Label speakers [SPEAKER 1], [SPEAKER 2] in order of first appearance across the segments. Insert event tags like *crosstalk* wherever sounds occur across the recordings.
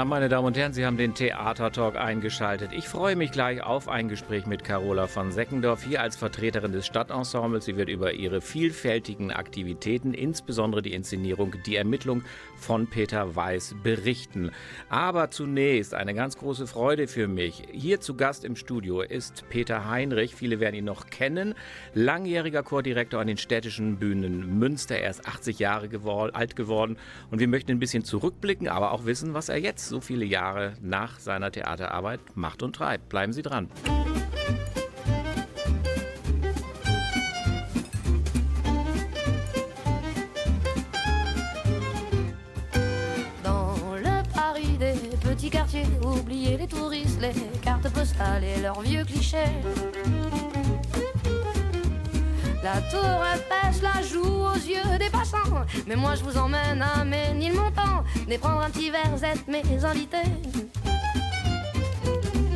[SPEAKER 1] Abend, meine Damen und Herren, Sie haben den Theatertalk eingeschaltet. Ich freue mich gleich auf ein Gespräch mit Carola von Seckendorf, hier als Vertreterin des Stadtensembles. Sie wird über ihre vielfältigen Aktivitäten, insbesondere die Inszenierung, die Ermittlung von Peter Weiß berichten. Aber zunächst eine ganz große Freude für mich. Hier zu Gast im Studio ist Peter Heinrich. Viele werden ihn noch kennen. Langjähriger Chordirektor an den städtischen Bühnen Münster. Er ist 80 Jahre gewor alt geworden und wir möchten ein bisschen zurückblicken, aber auch wissen, was er jetzt, so viele Jahre nach seiner Theaterarbeit, macht und treibt. Bleiben Sie dran.
[SPEAKER 2] Quartiers, oubliez les touristes, les cartes postales et leurs vieux clichés. La tour pêche la joue aux yeux des passants. Mais moi je vous emmène à Ménilmontant. Venez prendre un petit verre, êtes mes invités.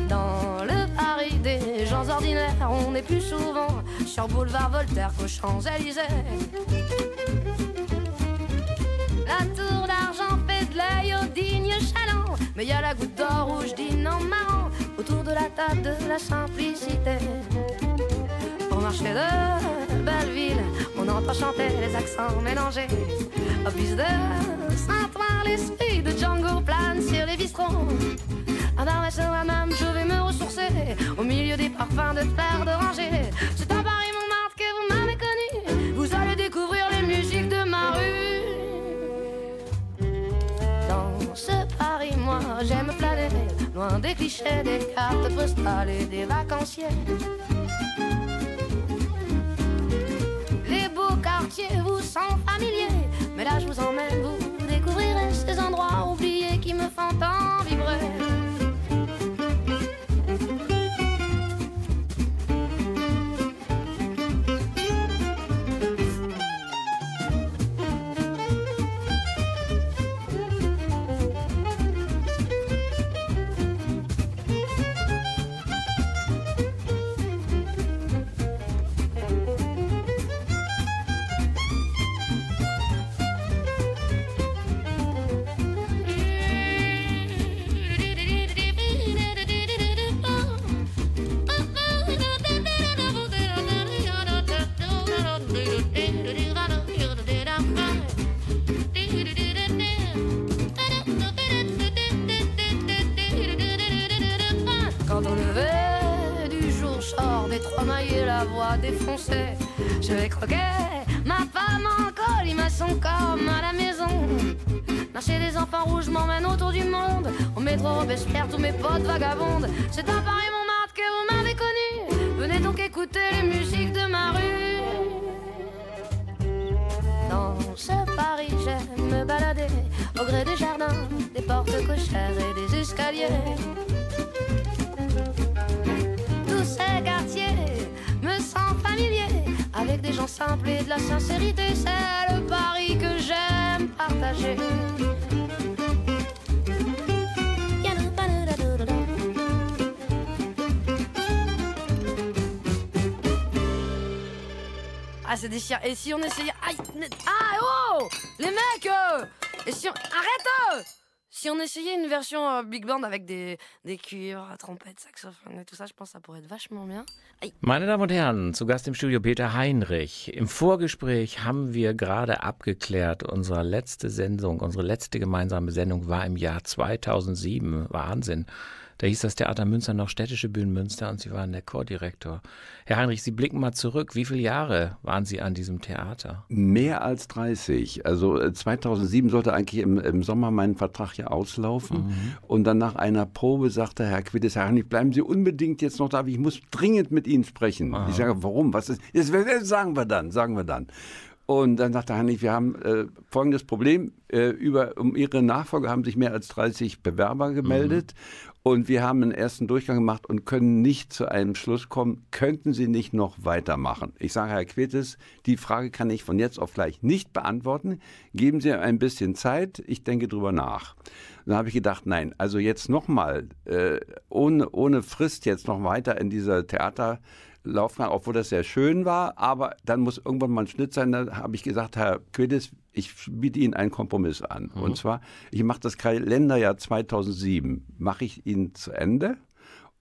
[SPEAKER 2] Dans le Paris des gens ordinaires, on est plus souvent sur boulevard Voltaire qu'aux Champs-Élysées. La tour d'argent fait de l'œil au digne chaland. Mais y a la goutte d'or rouge dîne en marrant autour de la table de la simplicité. Marcher de belle on entend chanter les accents mélangés. Au plus de Saint-Ouen, l'esprit de Django plane sur les bistrots. À sur la même, je vais me ressourcer au milieu des parfums de terre d'oranger. C'est à Paris, Montmartre, que vous m'avez connu. Vous allez découvrir les musiques de ma rue. Dans ce Paris, moi, j'aime planer, loin des clichés, des cartes postales et des vacanciers. Vous sont familiers. Mais là, je vous emmène, vous découvrirez ces endroits oubliés qui me font tant Je vais croquer ma femme en colimaçon comme à la maison. Marcher des enfants rouges m'emmène autour du monde. Au métro Robespierre, tous mes potes vagabondes. C'est un Paris Montmartre que vous m'avez connu. Venez donc écouter les musiques de ma rue. Dans ce Paris, j'aime me balader au gré des jardins, des portes cochères et des escaliers. Tous ces quartiers me sentent familiers avec des gens simples et de la sincérité. C'est le pari que j'aime partager. Ah, c'est déchirant. Et si on essayait. Aïe Ah, oh Les mecs euh, Et si on. Arrête euh si on essayait une version euh, big band avec des, des cuivres, trompettes, saxophone et tout ça, je pense que ça pourrait être vachement bien.
[SPEAKER 1] Aïe. Meine Damen und Herren, zu Gast im Studio Peter Heinrich. Im Vorgespräch haben wir gerade abgeklärt, unsere letzte Sendung, unsere letzte gemeinsame Sendung war im Jahr 2007. Wahnsinn. Da hieß das Theater Münster noch Städtische Bühnen Münster und Sie waren der Chordirektor. Herr Heinrich, Sie blicken mal zurück. Wie viele Jahre waren Sie an diesem Theater?
[SPEAKER 3] Mehr als 30. Also 2007 äh, sollte eigentlich im, im Sommer mein Vertrag ja auslaufen. Mhm. Und dann nach einer Probe sagte Herr Quittis, Herr Heinrich, bleiben Sie unbedingt jetzt noch da. Ich muss dringend mit Ihnen sprechen. Aha. Ich sage, warum? Was ist? Jetzt sagen wir dann, sagen wir dann. Und dann sagte Heinrich, wir haben äh, folgendes Problem. Äh, über, um Ihre Nachfolge haben sich mehr als 30 Bewerber gemeldet. Mhm. Und wir haben einen ersten Durchgang gemacht und können nicht zu einem Schluss kommen, könnten Sie nicht noch weitermachen? Ich sage, Herr Quetes, die Frage kann ich von jetzt auf gleich nicht beantworten. Geben Sie ein bisschen Zeit, ich denke drüber nach. dann habe ich gedacht, nein, also jetzt nochmal, äh, ohne, ohne Frist jetzt noch weiter in dieser Theater Laufbahn, obwohl das sehr schön war, aber dann muss irgendwann mal ein Schnitt sein. Da habe ich gesagt, Herr Quidis, ich biete Ihnen einen Kompromiss an. Mhm. Und zwar, ich mache das Kalenderjahr 2007, mache ich Ihnen zu Ende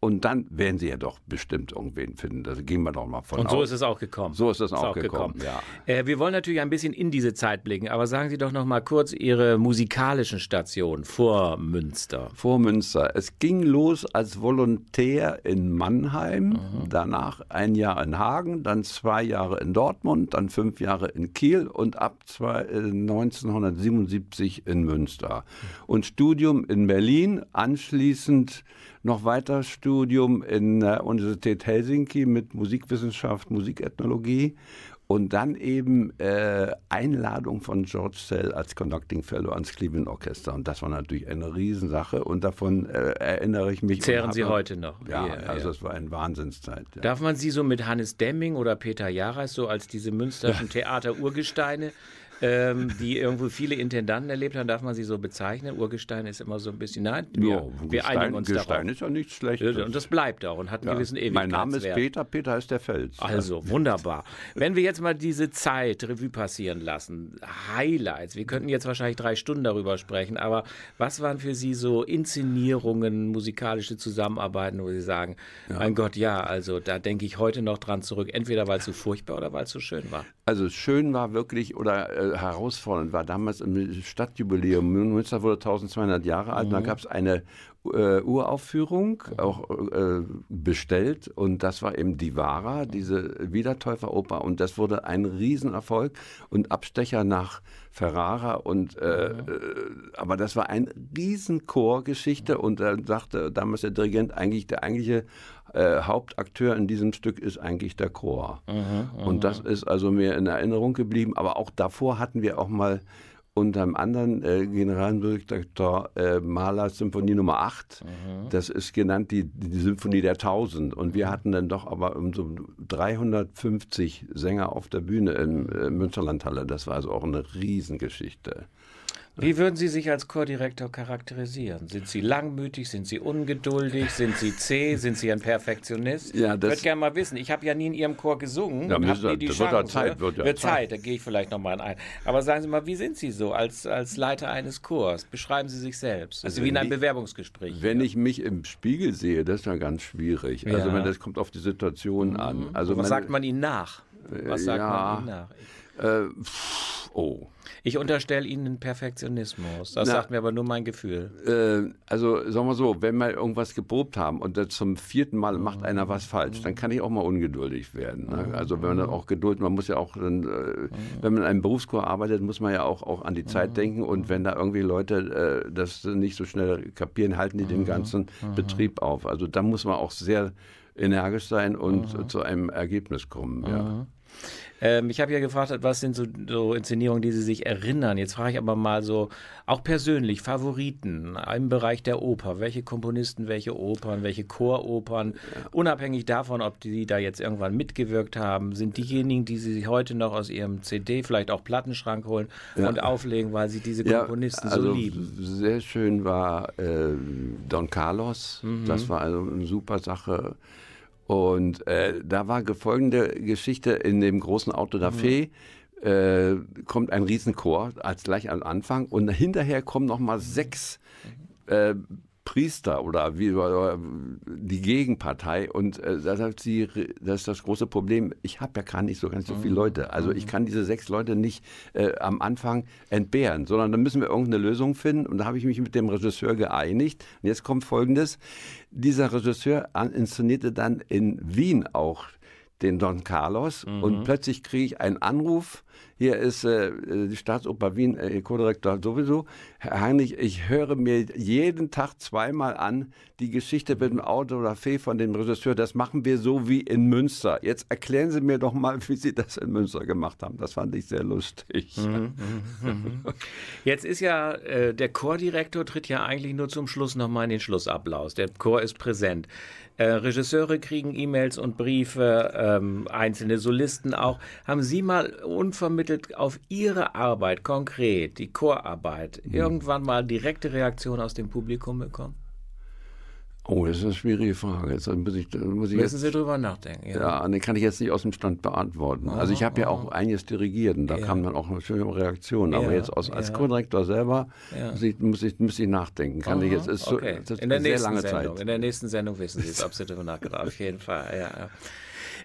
[SPEAKER 3] und dann werden Sie ja doch bestimmt irgendwen finden. Da gehen wir doch mal von
[SPEAKER 1] Und so
[SPEAKER 3] aus.
[SPEAKER 1] ist es auch gekommen.
[SPEAKER 3] So ist es auch, auch, gekommen. gekommen.
[SPEAKER 1] Ja. Äh, wir wollen natürlich ein bisschen in diese Zeit blicken, aber sagen Sie doch noch mal kurz Ihre musikalischen Stationen vor Münster.
[SPEAKER 3] Vor Münster. Es ging los als Volontär in Mannheim, mhm. danach ein Jahr in Hagen, dann zwei Jahre in Dortmund, dann fünf Jahre in Kiel und ab zwei, äh, 1977 in Münster. Und Studium in Berlin, anschließend noch weiter Studium in der Universität Helsinki mit Musikwissenschaft, Musikethnologie und dann eben äh, Einladung von George Sell als Conducting Fellow ans Cleveland Orchester. Und das war natürlich eine Riesensache und davon äh, erinnere ich mich.
[SPEAKER 1] Zehren Sie heute noch?
[SPEAKER 3] Ja, ja also es war eine Wahnsinnszeit. Ja.
[SPEAKER 1] Darf man Sie so mit Hannes Demming oder Peter Jaras so als diese münsterschen *laughs* Theater-Urgesteine ähm, die irgendwo viele Intendanten erlebt haben, darf man sie so bezeichnen. Urgestein ist immer so ein bisschen, nein, wir,
[SPEAKER 3] ja, wir Gestein, einigen uns Gestein darauf. ist ja nichts Schlechtes.
[SPEAKER 1] Und das bleibt auch und hat einen ja. gewissen
[SPEAKER 3] Ewigkeitswert. Mein Name ist Peter, Peter ist der Fels.
[SPEAKER 1] Also, wunderbar. *laughs* Wenn wir jetzt mal diese Zeit Revue passieren lassen, Highlights, wir könnten jetzt wahrscheinlich drei Stunden darüber sprechen, aber was waren für Sie so Inszenierungen, musikalische Zusammenarbeiten, wo Sie sagen, ja. mein Gott, ja, also da denke ich heute noch dran zurück, entweder weil es so furchtbar oder weil es so schön war?
[SPEAKER 3] Also schön war wirklich, oder äh, herausfordernd war damals im Stadtjubiläum. Münster wurde 1200 Jahre alt. Mhm. Da gab es eine äh, Uraufführung, auch äh, bestellt. Und das war eben die Vara, diese Wiedertäuferoper. Und das wurde ein Riesenerfolg und Abstecher nach Ferrara. Und, äh, mhm. aber das war eine Riesenchorgeschichte. Und da sagte damals der Dirigent eigentlich, der eigentliche äh, Hauptakteur in diesem Stück ist eigentlich der Chor. Mhm, und das ist also mir in Erinnerung geblieben. Aber auch davor hatten wir auch mal unter einem anderen äh, Generaldirektor äh, Mahler Symphonie Nummer 8. Mhm. Das ist genannt die, die Symphonie der Tausend. Und wir hatten dann doch aber um so 350 Sänger auf der Bühne in äh, Münsterlandhalle. Das war also auch eine Riesengeschichte.
[SPEAKER 1] Wie würden Sie sich als Chordirektor charakterisieren? Sind Sie langmütig? Sind Sie ungeduldig? Sind Sie zäh? Sind Sie ein Perfektionist? Ja, das ich würde gerne mal wissen. Ich habe ja nie in Ihrem Chor gesungen.
[SPEAKER 3] Ja, nie die wird Chance. Zeit. Wird,
[SPEAKER 1] ja wird Zeit. Da gehe ich vielleicht nochmal ein. Aber sagen Sie mal, wie sind Sie so als, als Leiter eines Chors? Beschreiben Sie sich selbst. Also wie in einem ich, Bewerbungsgespräch.
[SPEAKER 3] Wenn ja. ich mich im Spiegel sehe, das ist ja ganz schwierig. Ja. Also das kommt auf die Situation mhm. an. Also
[SPEAKER 1] Was man, sagt man Ihnen nach? Was sagt man Ihnen nach? Äh,
[SPEAKER 3] pff, oh.
[SPEAKER 1] Ich unterstelle Ihnen einen Perfektionismus. Das Na, sagt mir aber nur mein Gefühl.
[SPEAKER 3] Äh, also sagen wir so, wenn wir irgendwas geprobt haben und zum vierten Mal macht mhm. einer was falsch, dann kann ich auch mal ungeduldig werden. Ne? Mhm. Also wenn man dann auch Geduld, man muss ja auch, dann, äh, mhm. wenn man in einem Berufschor arbeitet, muss man ja auch, auch an die Zeit denken und wenn da irgendwie Leute äh, das nicht so schnell kapieren, halten die den ganzen Betrieb auf. Also da muss man auch sehr energisch sein und zu einem Ergebnis kommen. Ja.
[SPEAKER 1] Ähm, ich habe ja gefragt, was sind so, so, Inszenierungen, die Sie sich erinnern. Jetzt frage ich aber mal so, auch persönlich, Favoriten im Bereich der Oper. Welche Komponisten, welche Opern, welche Choropern, unabhängig davon, ob die da jetzt irgendwann mitgewirkt haben, sind diejenigen, die Sie sich heute noch aus Ihrem CD, vielleicht auch Plattenschrank holen ja. und auflegen, weil Sie diese Komponisten ja, also so lieben.
[SPEAKER 3] Sehr schön war äh, Don Carlos. Mhm. Das war also eine super Sache. Und äh, da war folgende Geschichte in dem großen Auto da mhm. Äh, kommt ein Riesenchor als gleich am Anfang und hinterher kommen noch mal sechs äh, Priester oder wie oder die Gegenpartei und äh, da sagt sie, das ist das große Problem. Ich habe ja gar nicht so ganz so viele mhm. Leute. Also ich mhm. kann diese sechs Leute nicht äh, am Anfang entbehren, sondern da müssen wir irgendeine Lösung finden. Und da habe ich mich mit dem Regisseur geeinigt. Und jetzt kommt Folgendes: Dieser Regisseur inszenierte dann in Wien auch den Don Carlos mhm. und plötzlich kriege ich einen Anruf. Hier ist äh, die Staatsoper Wien, äh, Co-Direktor sowieso. Herr Heinrich, ich höre mir jeden Tag zweimal an die Geschichte mit dem Auto oder Fee von dem Regisseur. Das machen wir so wie in Münster. Jetzt erklären Sie mir doch mal, *laughs* wie Sie das in Münster gemacht haben. Das fand ich sehr lustig. Mhm, mhm,
[SPEAKER 1] mhm. Jetzt ist ja äh, der Chordirektor tritt ja eigentlich nur zum Schluss nochmal in den Schlussapplaus. Der Chor ist präsent. Äh, Regisseure kriegen E-Mails und Briefe, ähm, einzelne Solisten auch. Haben Sie mal unvermittelt auf Ihre Arbeit konkret, die Chorarbeit, mhm. irgendwann mal direkte Reaktion aus dem Publikum bekommen?
[SPEAKER 3] Oh, das ist eine schwierige Frage. Jetzt muss ich, muss ich
[SPEAKER 1] Müssen jetzt, Sie drüber nachdenken.
[SPEAKER 3] Ja, ja die kann ich jetzt nicht aus dem Stand beantworten. Oh, also ich habe oh. ja auch einiges dirigiert und da ja. kam dann auch eine schöne Reaktion. Aber ja, jetzt aus, als Co-Direktor selber muss, ich, muss, ich, muss ich nachdenken. Kann Aha, ich jetzt, ist okay. so,
[SPEAKER 1] in der sehr lange Sendung, Zeit. In der nächsten Sendung wissen Sie es, *laughs* ob Sie darüber nachgedacht Auf jeden Fall, ja.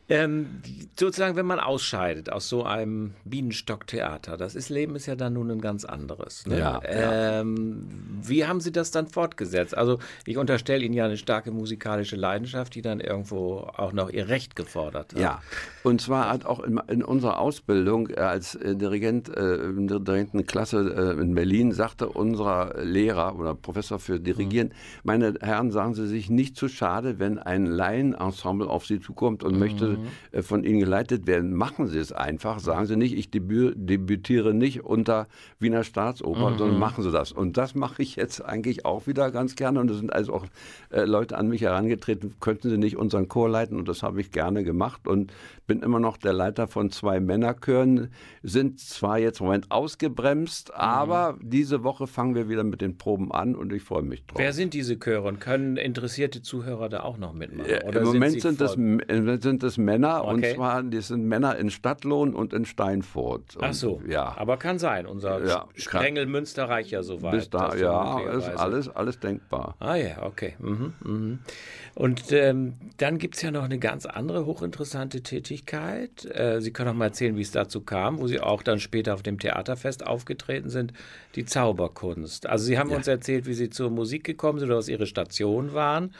[SPEAKER 1] Ähm, sozusagen, wenn man ausscheidet aus so einem Bienenstocktheater, das ist, Leben ist ja dann nun ein ganz anderes. Ne? Ja, ähm, ja. Wie haben Sie das dann fortgesetzt? Also ich unterstelle Ihnen ja eine starke musikalische Leidenschaft, die dann irgendwo auch noch ihr Recht gefordert hat.
[SPEAKER 3] Ja, und zwar hat auch in, in unserer Ausbildung äh, als äh, Dirigent äh, in der Dirigentenklasse äh, in Berlin sagte unser Lehrer oder Professor für Dirigieren, mhm. meine Herren, sagen Sie sich nicht zu schade, wenn ein Laienensemble auf Sie zukommt und mhm. möchte äh, von Ihnen geleitet werden, machen Sie es einfach. Sagen Sie nicht, ich debü debütiere nicht unter Wiener Staatsoper, mhm. sondern machen Sie das. Und das mache ich jetzt eigentlich auch wieder ganz gerne. Und es sind also auch äh, Leute an mich herangetreten, könnten Sie nicht unseren Chor leiten? Und das habe ich gerne gemacht und bin immer noch der Leiter von zwei Männerchören. Sind zwar jetzt im Moment ausgebremst, mhm. aber diese Woche fangen wir wieder mit den Proben an und ich freue mich drauf.
[SPEAKER 1] Wer sind diese Chöre und können interessierte Zuhörer da auch noch mitmachen?
[SPEAKER 3] Oder Im Moment sind, das, sind das Männer okay. und zwar die sind Männer in Stadtlohn und in Steinfurt.
[SPEAKER 1] Ach so, ja. Aber kann sein, unser ja, Sprengel Münsterreich ja soweit.
[SPEAKER 3] Bis da, ja, ist alles, alles denkbar.
[SPEAKER 1] Ah ja, okay. Mhm, mhm. Und ähm, dann gibt es ja noch eine ganz andere hochinteressante Tätigkeit. Äh, Sie können auch mal erzählen, wie es dazu kam, wo Sie auch dann später auf dem Theaterfest aufgetreten sind, die Zauberkunst. Also Sie haben ja. uns erzählt, wie Sie zur Musik gekommen sind oder was Ihre Station waren.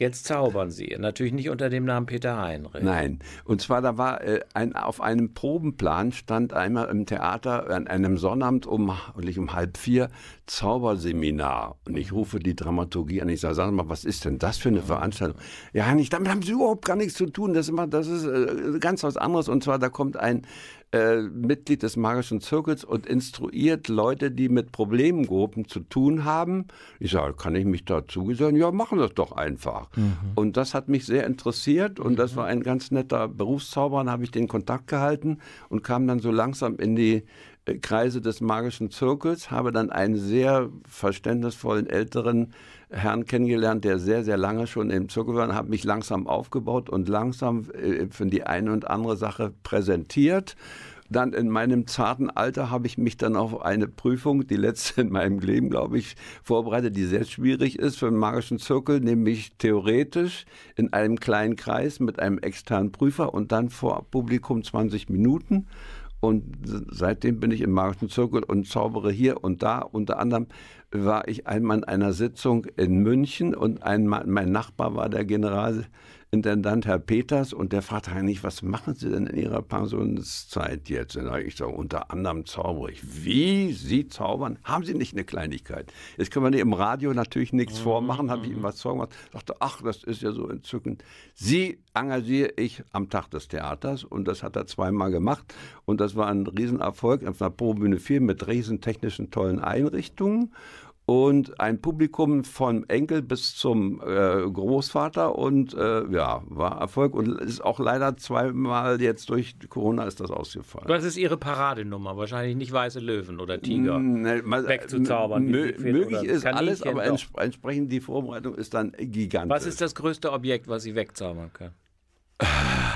[SPEAKER 1] Jetzt zaubern Sie. Natürlich nicht unter dem Namen Peter Heinrich.
[SPEAKER 3] Nein. Und zwar, da war äh, ein, auf einem Probenplan stand einmal im Theater an einem Sonnabend um, um halb vier Zauberseminar. Und ich rufe die Dramaturgie an. Ich sage, sag mal, was ist denn das für eine Veranstaltung? Ja, Heinrich, damit haben Sie überhaupt gar nichts zu tun. Das ist, immer, das ist äh, ganz was anderes. Und zwar, da kommt ein äh, Mitglied des magischen Zirkels und instruiert Leute, die mit Problemgruppen zu tun haben. Ich sage, kann ich mich dazu gesellen? Ja, machen das doch einfach. Mhm. Und das hat mich sehr interessiert und das war ein ganz netter Berufszauber. Dann habe ich den Kontakt gehalten und kam dann so langsam in die äh, Kreise des magischen Zirkels, habe dann einen sehr verständnisvollen älteren Herrn kennengelernt, der sehr, sehr lange schon im Zirkel war, habe mich langsam aufgebaut und langsam äh, für die eine und andere Sache präsentiert. Dann in meinem zarten Alter habe ich mich dann auf eine Prüfung, die letzte in meinem Leben, glaube ich, vorbereitet, die sehr schwierig ist für den magischen Zirkel, nämlich theoretisch in einem kleinen Kreis mit einem externen Prüfer und dann vor Publikum 20 Minuten. Und seitdem bin ich im magischen Zirkel und zaubere hier und da. Unter anderem war ich einmal in einer Sitzung in München und ein, mein Nachbar war der Generalintendant Herr Peters und der fragte eigentlich, was machen Sie denn in Ihrer Pensionszeit jetzt? Und ich so, unter anderem zaubere ich. Wie? Sie zaubern? Haben Sie nicht eine Kleinigkeit? Jetzt können wir im Radio natürlich nichts mhm. vormachen, habe ich ihm was vorgemacht. Dachte, ach, das ist ja so entzückend. Sie engagiere ich am Tag des Theaters und das hat er zweimal gemacht und das war ein Riesenerfolg auf einer Probühne 4 mit riesen technischen tollen Einrichtungen und ein Publikum vom Enkel bis zum äh, Großvater und äh, ja, war Erfolg und ist auch leider zweimal jetzt durch Corona ist das ausgefallen.
[SPEAKER 1] Was ist Ihre Paradenummer? Wahrscheinlich nicht weiße Löwen oder Tiger ne, mal, wegzuzaubern.
[SPEAKER 3] Möglich ist alles, aber ents entsprechend die Vorbereitung ist dann gigantisch.
[SPEAKER 1] Was ist das größte Objekt, was Sie wegzaubern können? *sighs*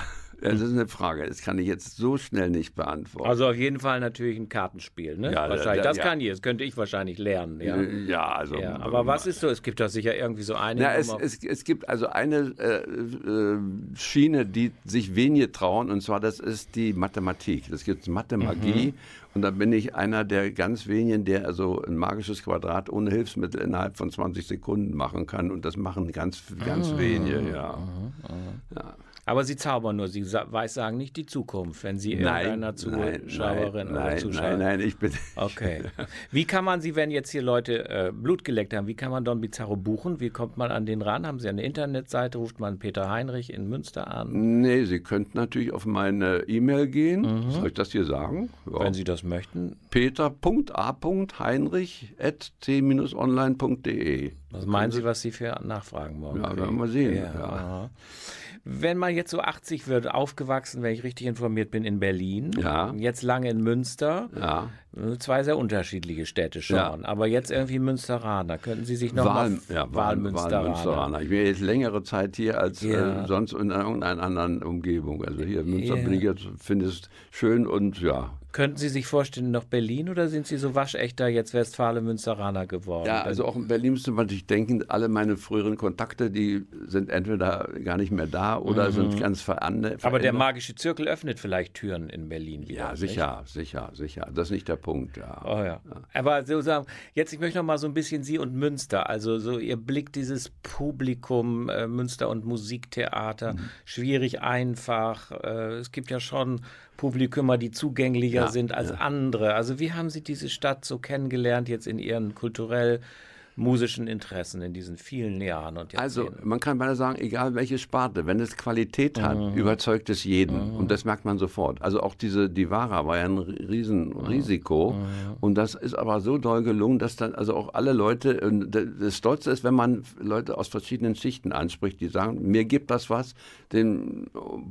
[SPEAKER 3] Das ist eine Frage, das kann ich jetzt so schnell nicht beantworten.
[SPEAKER 1] Also auf jeden Fall natürlich ein Kartenspiel, ne? Ja, wahrscheinlich. das ja. kann ich, das könnte ich wahrscheinlich lernen. Ja,
[SPEAKER 3] ja also.
[SPEAKER 1] Ja, aber was ist so? Es gibt doch sicher irgendwie so eine. Ja,
[SPEAKER 3] es, es, es, gibt also eine äh, äh, Schiene, die sich wenige trauen, und zwar das ist die Mathematik. Das gibt Mathemagie. Mhm. Und da bin ich einer der ganz wenigen, der also ein magisches Quadrat ohne Hilfsmittel innerhalb von 20 Sekunden machen kann. Und das machen ganz, ganz ah, wenige, ja.
[SPEAKER 1] Ah, ah. ja. Aber Sie zaubern nur, Sie sa weiß sagen nicht die Zukunft, wenn Sie irgendeiner Zuschauerin
[SPEAKER 3] nein,
[SPEAKER 1] oder
[SPEAKER 3] nein,
[SPEAKER 1] Zuschauer.
[SPEAKER 3] nein, nein, ich bin.
[SPEAKER 1] Okay. *laughs* Wie kann man Sie, wenn jetzt hier Leute äh, Blut geleckt haben, wie kann man Don Bizarro buchen? Wie kommt man an den ran? Haben Sie eine Internetseite? Ruft man Peter Heinrich in Münster an?
[SPEAKER 3] Nee, Sie könnten natürlich auf meine E-Mail gehen. Soll ich das hier sagen? Ja.
[SPEAKER 1] Mhm. Wenn Sie das möchten.
[SPEAKER 3] peter.a.heinrich.t-online.de.
[SPEAKER 1] Was meinen Sie, was Sie für Nachfragen morgen
[SPEAKER 3] Ja, werden wir sehen.
[SPEAKER 1] Ja,
[SPEAKER 3] Ja.
[SPEAKER 1] Wenn man jetzt so 80 wird, aufgewachsen, wenn ich richtig informiert bin, in Berlin,
[SPEAKER 3] Ja.
[SPEAKER 1] jetzt lange in Münster,
[SPEAKER 3] Ja.
[SPEAKER 1] äh, zwei sehr unterschiedliche Städte schon,
[SPEAKER 3] Ja.
[SPEAKER 1] aber jetzt irgendwie Münsteraner. Könnten Sie sich noch
[SPEAKER 3] Wahl,
[SPEAKER 1] mal
[SPEAKER 3] ja, Wahl,
[SPEAKER 1] Wahlmünsteraner.
[SPEAKER 3] Wahlmünsteraner. Ich bin jetzt längere Zeit hier als äh, sonst in irgendeiner anderen Umgebung. Also hier in Münster bin ich jetzt, finde es schön und ja.
[SPEAKER 1] Könnten Sie sich vorstellen, noch Berlin oder sind Sie so waschechter jetzt Westfale-Münsteraner geworden?
[SPEAKER 3] Ja, also auch in Berlin müsste man sich denken, alle meine früheren Kontakte, die sind entweder gar nicht mehr da oder sind ganz verändert.
[SPEAKER 1] aber der magische Zirkel öffnet vielleicht Türen in Berlin wieder.
[SPEAKER 3] Ja,
[SPEAKER 1] nicht?
[SPEAKER 3] sicher, sicher, sicher. Das ist nicht der Punkt, ja.
[SPEAKER 1] Oh ja. Aber sozusagen, jetzt, ich möchte noch mal so ein bisschen Sie und Münster, also so Ihr Blick, dieses Publikum, äh, Münster und Musiktheater, schwierig, einfach. Äh, es gibt ja schon Publikumer, die zugänglicher
[SPEAKER 3] Ja,
[SPEAKER 1] sind als andere. Also wie haben Sie diese Stadt so kennengelernt jetzt in Ihren kulturell musischen Interessen in diesen vielen Jahren und
[SPEAKER 3] Also man kann beinahe sagen, egal welche Sparte, wenn es Qualität hat, überzeugt es jeden. Und das merkt man sofort. Also auch diese Divara war ja ein Riesenrisiko. Und das ist aber so doll gelungen, dass dann also auch alle Leute, das Stolze ist, wenn man Leute aus verschiedenen Schichten anspricht, die sagen, mir gibt das was, dem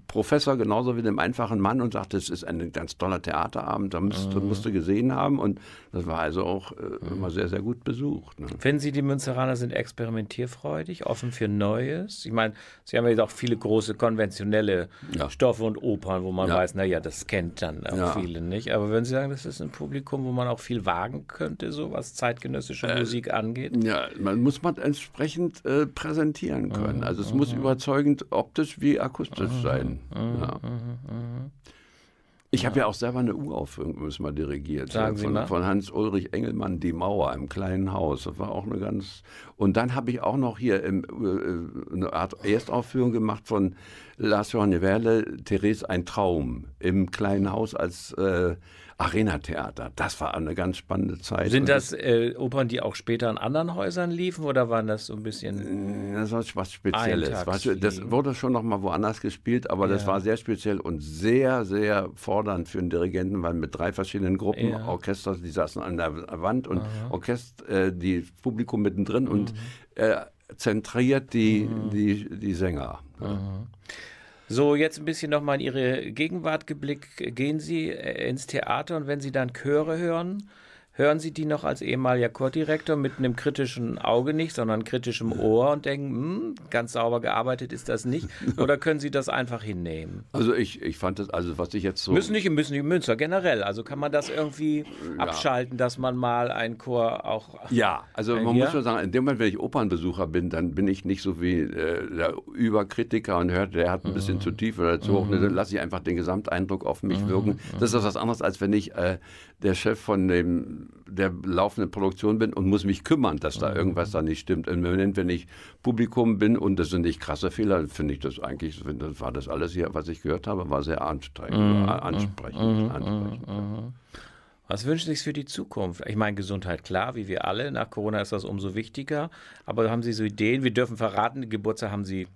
[SPEAKER 3] Professor genauso wie dem einfachen Mann und sagt, das ist ein ganz toller Theaterabend, da musst, musst du gesehen haben. Und das war also auch äh, immer sehr, sehr gut besucht. Ne?
[SPEAKER 1] Finden Sie, die Münsteraner sind experimentierfreudig, offen für Neues? Ich meine, Sie haben ja auch viele große konventionelle
[SPEAKER 3] Ja.
[SPEAKER 1] Stoffe und Opern, wo man
[SPEAKER 3] Ja.
[SPEAKER 1] weiß, naja, das kennt dann auch
[SPEAKER 3] Ja.
[SPEAKER 1] viele nicht. Aber wenn Sie sagen, das ist ein Publikum, wo man auch viel wagen könnte, so was zeitgenössische
[SPEAKER 3] Äh,
[SPEAKER 1] Musik angeht?
[SPEAKER 3] Ja, man muss man entsprechend äh, präsentieren können. Also es muss überzeugend optisch wie akustisch sein. Ja. Ich habe ja auch selber eine Uraufführung, müssen wir dirigiert.
[SPEAKER 1] Sagen Sie
[SPEAKER 3] von,
[SPEAKER 1] mal.
[SPEAKER 3] von Hans-Ulrich Engelmann, Die Mauer im kleinen Haus. Das war auch eine ganz. Und dann habe ich auch noch hier im, äh, eine Art Erstaufführung gemacht von Lars Johann Werle, Therese ein Traum im kleinen Haus als äh, Arena-Theater. Das war eine ganz spannende Zeit.
[SPEAKER 1] Sind das äh, Opern, die auch später in anderen Häusern liefen oder waren das so ein bisschen.
[SPEAKER 3] Das war was Spezielles.
[SPEAKER 1] Eintagsfliegen.
[SPEAKER 3] Das wurde schon noch mal woanders gespielt, aber das
[SPEAKER 1] Ja.
[SPEAKER 3] war sehr speziell und sehr, sehr fordernd für einen Dirigenten, weil mit drei verschiedenen Gruppen,
[SPEAKER 1] Ja.
[SPEAKER 3] Orchester, die saßen an der Wand und Orchester, äh, die Publikum mittendrin und äh, zentriert die, die, die Sänger.
[SPEAKER 1] So, jetzt ein bisschen nochmal in Ihre Gegenwart geblickt. Gehen Sie äh, ins Theater und wenn Sie dann Chöre hören, hören Sie die noch als ehemaliger Chordirektor mit einem kritischen Auge nicht, sondern kritischem Ohr und denken, hm, ganz sauber gearbeitet ist das nicht? Oder können Sie das einfach hinnehmen?
[SPEAKER 3] Also ich, ich fand das, also was ich jetzt so...
[SPEAKER 1] Müssen nicht, müssen nicht Münster, generell. Also kann man das irgendwie abschalten, dass man mal einen Chor auch.
[SPEAKER 3] Ja, also man
[SPEAKER 1] Ja?
[SPEAKER 3] muss schon sagen, in dem Moment, wenn ich Opernbesucher bin, dann bin ich nicht so wie äh, der Überkritiker und hört, der hat ein bisschen zu tief oder zu hoch. Ne, Dann lasse ich einfach den Gesamteindruck auf mich wirken. Das ist was anderes, als wenn ich äh, der Chef von dem der laufenden Produktion bin und muss mich kümmern, dass da irgendwas da nicht stimmt. Im Moment, wenn ich Publikum bin und das sind nicht krasse Fehler, finde ich das eigentlich, das war das alles hier, was ich gehört habe, war sehr anstrengend, ansprechend. ansprechend.
[SPEAKER 1] Was wünschen Sie sich für die Zukunft? Ich meine, Gesundheit, klar, wie wir alle. Nach Corona ist das umso wichtiger. Aber haben Sie so Ideen? Wir dürfen verraten, Geburtstag haben Sie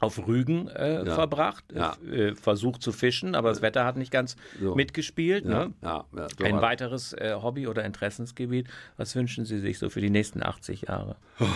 [SPEAKER 1] auf Rügen äh,
[SPEAKER 3] Ja.
[SPEAKER 1] verbracht,
[SPEAKER 3] Ja.
[SPEAKER 1] äh, versucht zu fischen, aber das Wetter hat nicht ganz
[SPEAKER 3] So.
[SPEAKER 1] mitgespielt.
[SPEAKER 3] Ja,
[SPEAKER 1] Ne?
[SPEAKER 3] so
[SPEAKER 1] Ein weiteres äh, Hobby oder Interessensgebiet. Was wünschen Sie sich so für die nächsten 80 Jahre? *laughs*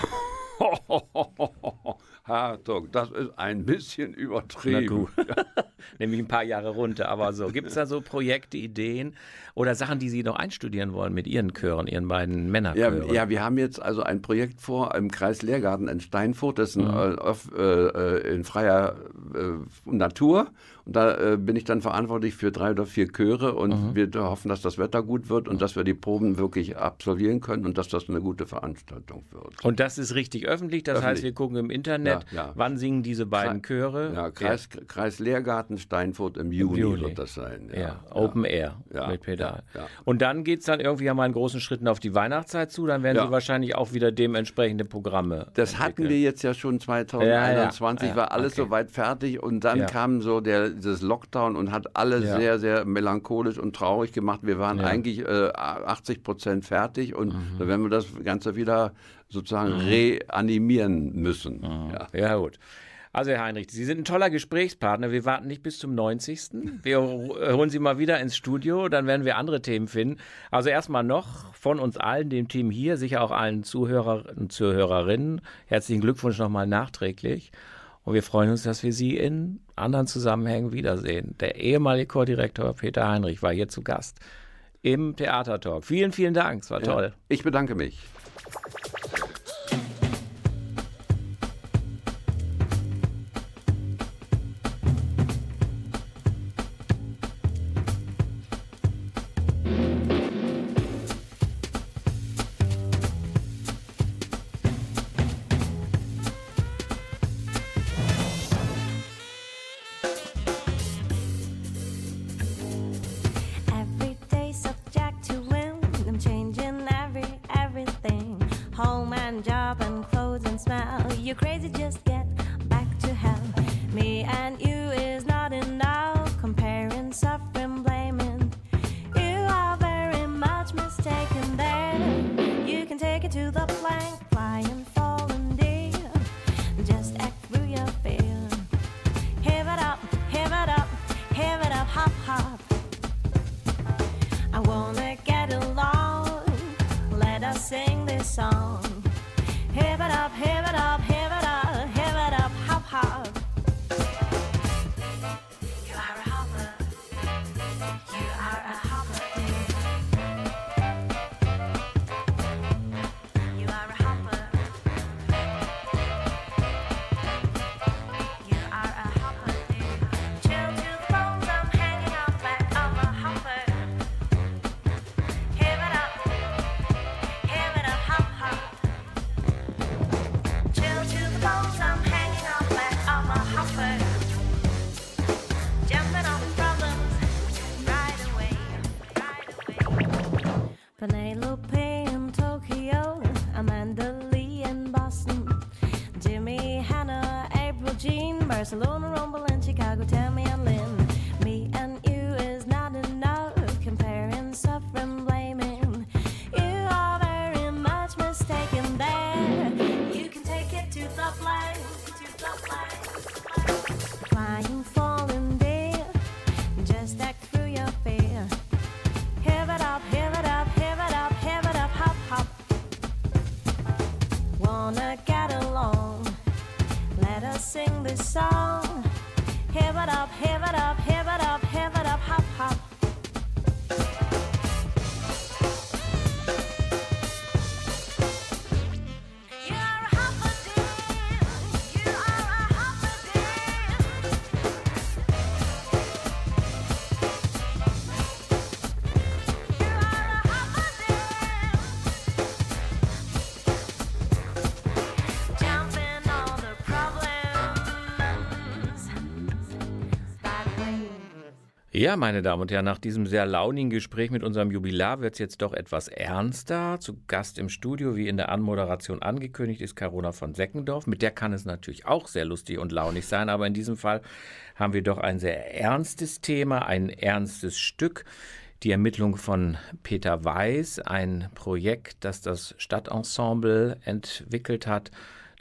[SPEAKER 3] Hartog, das ist ein bisschen übertrieben. *laughs* *laughs*
[SPEAKER 1] Nämlich ein paar Jahre runter, aber so. Gibt es da so Projekte, Ideen oder Sachen, die Sie noch einstudieren wollen mit Ihren Chören, Ihren beiden
[SPEAKER 3] Ja,
[SPEAKER 1] Männerchören?
[SPEAKER 3] ja, wir haben jetzt also ein Projekt vor im Kreis Lehrgarten in Steinfurt. Das ist äh, off- äh, äh, in freier äh, Natur. Und da äh, bin ich dann verantwortlich für drei oder vier Chöre und
[SPEAKER 1] Mhm.
[SPEAKER 3] wir hoffen, dass das Wetter gut wird und dass wir die Proben wirklich absolvieren können und dass das eine gute Veranstaltung wird.
[SPEAKER 1] Und das ist richtig öffentlich, das heißt,
[SPEAKER 3] Öffentlich.
[SPEAKER 1] wir gucken im Internet,
[SPEAKER 3] Ja, ja.
[SPEAKER 1] wann singen diese beiden
[SPEAKER 3] Kre-
[SPEAKER 1] Chöre.
[SPEAKER 3] Ja, Kreis, Kreis Lehrgarten Steinfurt im Juni,
[SPEAKER 1] Juni.
[SPEAKER 3] wird das sein.
[SPEAKER 1] Ja,
[SPEAKER 3] Ja,
[SPEAKER 1] Open Air
[SPEAKER 3] Ja,
[SPEAKER 1] mit Pedal.
[SPEAKER 3] ja, ja.
[SPEAKER 1] Und dann geht es dann irgendwie ja mal in großen Schritten auf die Weihnachtszeit zu. Dann werden
[SPEAKER 3] Ja.
[SPEAKER 1] Sie wahrscheinlich auch wieder dementsprechende Programme.
[SPEAKER 3] Das hatten
[SPEAKER 1] entwickeln.
[SPEAKER 3] wir jetzt ja schon 2021,
[SPEAKER 1] Ja, ja, ja,
[SPEAKER 3] war alles
[SPEAKER 1] okay.
[SPEAKER 3] soweit fertig und dann
[SPEAKER 1] Ja.
[SPEAKER 3] kam so der, dieses Lockdown und hat alles
[SPEAKER 1] Ja.
[SPEAKER 3] sehr, sehr melancholisch und traurig gemacht. Wir waren
[SPEAKER 1] Ja. Mhm.
[SPEAKER 3] eigentlich äh, 80 Prozent fertig und da werden wir das Ganze wieder sozusagen reanimieren müssen. Ja.
[SPEAKER 1] Ja, gut. Also, Herr Heinrich, Sie sind ein toller Gesprächspartner. Wir warten nicht bis zum 90. Wir äh, holen Sie mal wieder ins Studio, dann werden wir andere Themen finden. Also, erstmal noch von uns allen, dem Team hier, sicher auch allen Zuhörer und Zuhörerinnen, herzlichen Glückwunsch nochmal nachträglich. Und wir freuen uns, dass wir Sie in anderen Zusammenhängen wiedersehen. Der ehemalige Chordirektor Peter Heinrich war hier zu Gast im Theatertalk. Vielen, vielen Dank. Es war toll.
[SPEAKER 3] Ich bedanke mich.
[SPEAKER 4] heart.
[SPEAKER 1] Ja, meine Damen und Herren, nach diesem sehr launigen Gespräch mit unserem Jubilar wird es jetzt doch etwas ernster. Zu Gast im Studio, wie in der Anmoderation angekündigt, ist Carola von Seckendorf. Mit der kann es natürlich auch sehr lustig und launig sein, aber in diesem Fall haben wir doch ein sehr ernstes Thema, ein ernstes Stück. Die Ermittlung von Peter Weiß, ein Projekt, das das Stadtensemble entwickelt hat,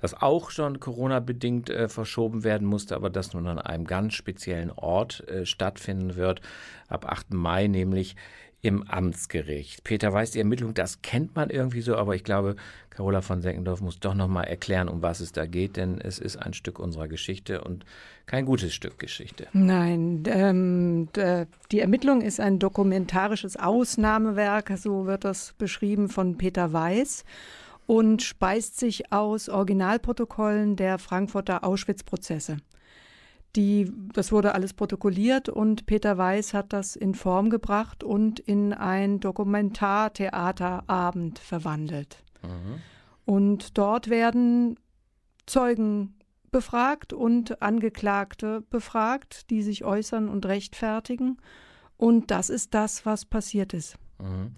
[SPEAKER 1] das auch schon Corona-bedingt äh, verschoben werden musste, aber das nun an einem ganz speziellen Ort äh, stattfinden wird, ab 8. Mai, nämlich im Amtsgericht. Peter Weiß, die Ermittlung, das kennt man irgendwie so, aber ich glaube, Carola von Seckendorf muss doch nochmal erklären, um was es da geht, denn es ist ein Stück unserer Geschichte und kein gutes Stück Geschichte.
[SPEAKER 5] Nein, ähm, die Ermittlung ist ein dokumentarisches Ausnahmewerk, so wird das beschrieben von Peter Weiß und speist sich aus Originalprotokollen der Frankfurter Auschwitz-Prozesse. die, das wurde alles protokolliert und Peter Weiß hat das in Form gebracht und in ein Dokumentartheaterabend verwandelt. Und dort werden Zeugen befragt und Angeklagte befragt, die sich äußern und rechtfertigen. Und das ist das, was passiert ist.
[SPEAKER 1] Mhm.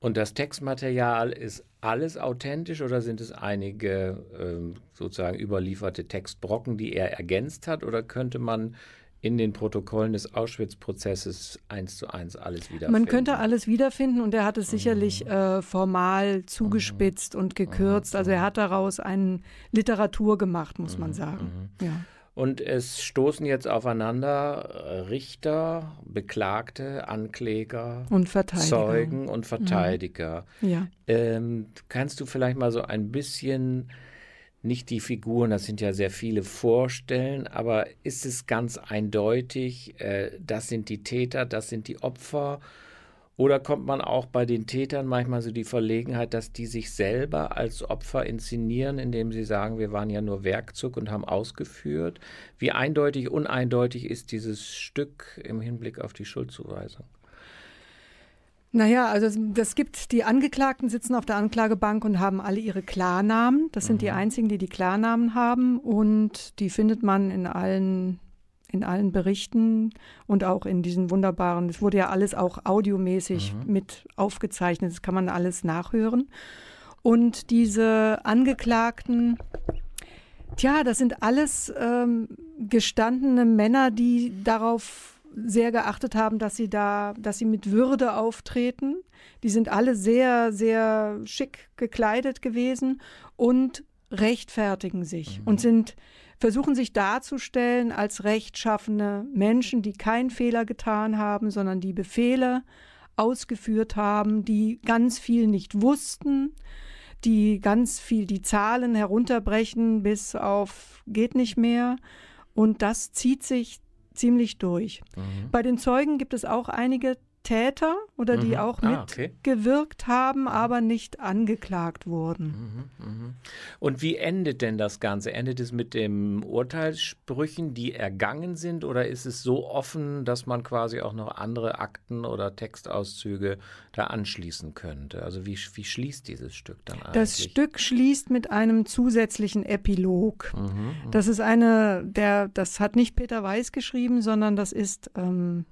[SPEAKER 1] Und das Textmaterial ist alles authentisch oder sind es einige ähm, sozusagen überlieferte Textbrocken, die er ergänzt hat? Oder könnte man in den Protokollen des Auschwitz-Prozesses eins zu eins alles wiederfinden?
[SPEAKER 5] Man könnte alles wiederfinden und er hat es sicherlich äh, formal zugespitzt und gekürzt. Also er hat daraus eine Literatur gemacht, muss man sagen. Ja.
[SPEAKER 1] Und es stoßen jetzt aufeinander äh, Richter, Beklagte, Ankläger,
[SPEAKER 5] Und.
[SPEAKER 1] Zeugen und Verteidiger.
[SPEAKER 5] Ja.
[SPEAKER 1] Ähm, kannst du vielleicht mal so ein bisschen, nicht die Figuren, das sind ja sehr viele, vorstellen, aber ist es ganz eindeutig, äh, das sind die Täter, das sind die Opfer? Oder kommt man auch bei den Tätern manchmal so die Verlegenheit, dass die sich selber als Opfer inszenieren, indem sie sagen, wir waren ja nur Werkzeug und haben ausgeführt? Wie eindeutig, uneindeutig ist dieses Stück im Hinblick auf die Schuldzuweisung?
[SPEAKER 5] Naja, also das gibt, die Angeklagten sitzen auf der Anklagebank und haben alle ihre Klarnamen. Das sind die einzigen, die die Klarnamen haben und die findet man in allen, in allen Berichten und auch in diesen wunderbaren, es wurde ja alles auch audiomäßig mit aufgezeichnet, das kann man alles nachhören. Und diese Angeklagten, tja, das sind alles ähm, gestandene Männer, die darauf sehr geachtet haben, dass sie da, dass sie mit Würde auftreten. Die sind alle sehr, sehr schick gekleidet gewesen und rechtfertigen sich und sind versuchen sich darzustellen als rechtschaffene Menschen, die keinen Fehler getan haben, sondern die Befehle ausgeführt haben, die ganz viel nicht wussten, die ganz viel die Zahlen herunterbrechen bis auf geht nicht mehr. Und das zieht sich ziemlich durch. Bei den Zeugen gibt es auch einige Täter oder die auch
[SPEAKER 1] Ah, okay.
[SPEAKER 5] mitgewirkt haben, aber nicht angeklagt wurden.
[SPEAKER 1] Und wie endet denn das Ganze? Endet es mit den Urteilssprüchen, die ergangen sind, oder ist es so offen, dass man quasi auch noch andere Akten oder Textauszüge da anschließen könnte? Also wie, wie schließt dieses Stück dann eigentlich?
[SPEAKER 5] Das Stück schließt mit einem zusätzlichen Epilog.
[SPEAKER 1] Mhm,
[SPEAKER 5] Das ist eine, der, das hat nicht Peter Weiß geschrieben, sondern das ist ähm,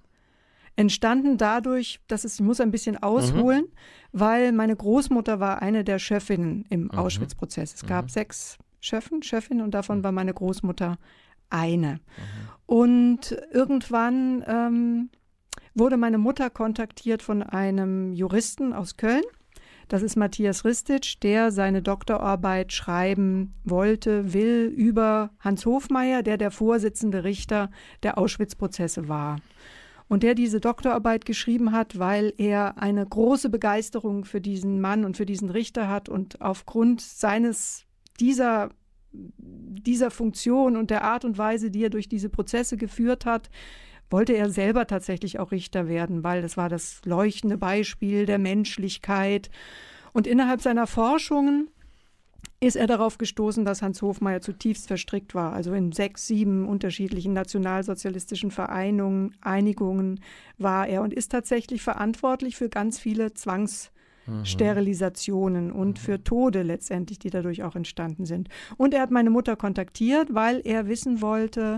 [SPEAKER 5] entstanden dadurch, dass es, ich muss ein bisschen ausholen, weil meine Großmutter war eine der Schöffinnen im Auschwitz-Prozess. Es gab sechs Schöffen, Schöffinnen und davon war meine Großmutter eine. Und irgendwann ähm, wurde meine Mutter kontaktiert von einem Juristen aus Köln. Das ist Matthias Ristic, der seine Doktorarbeit schreiben wollte, will über Hans Hofmeier, der der Vorsitzende Richter der Auschwitz-Prozesse war. Und der diese Doktorarbeit geschrieben hat, weil er eine große Begeisterung für diesen Mann und für diesen Richter hat und aufgrund seines dieser dieser Funktion und der Art und Weise, die er durch diese Prozesse geführt hat, wollte er selber tatsächlich auch Richter werden, weil das war das leuchtende Beispiel der Menschlichkeit. Und innerhalb seiner Forschungen ist er darauf gestoßen, dass Hans Hofmeier zutiefst verstrickt war. Also in sechs, sieben unterschiedlichen nationalsozialistischen Vereinungen, Einigungen war er und ist tatsächlich verantwortlich für ganz viele Zwangssterilisationen und für Tode letztendlich, die dadurch auch entstanden sind. Und er hat meine Mutter kontaktiert, weil er wissen wollte,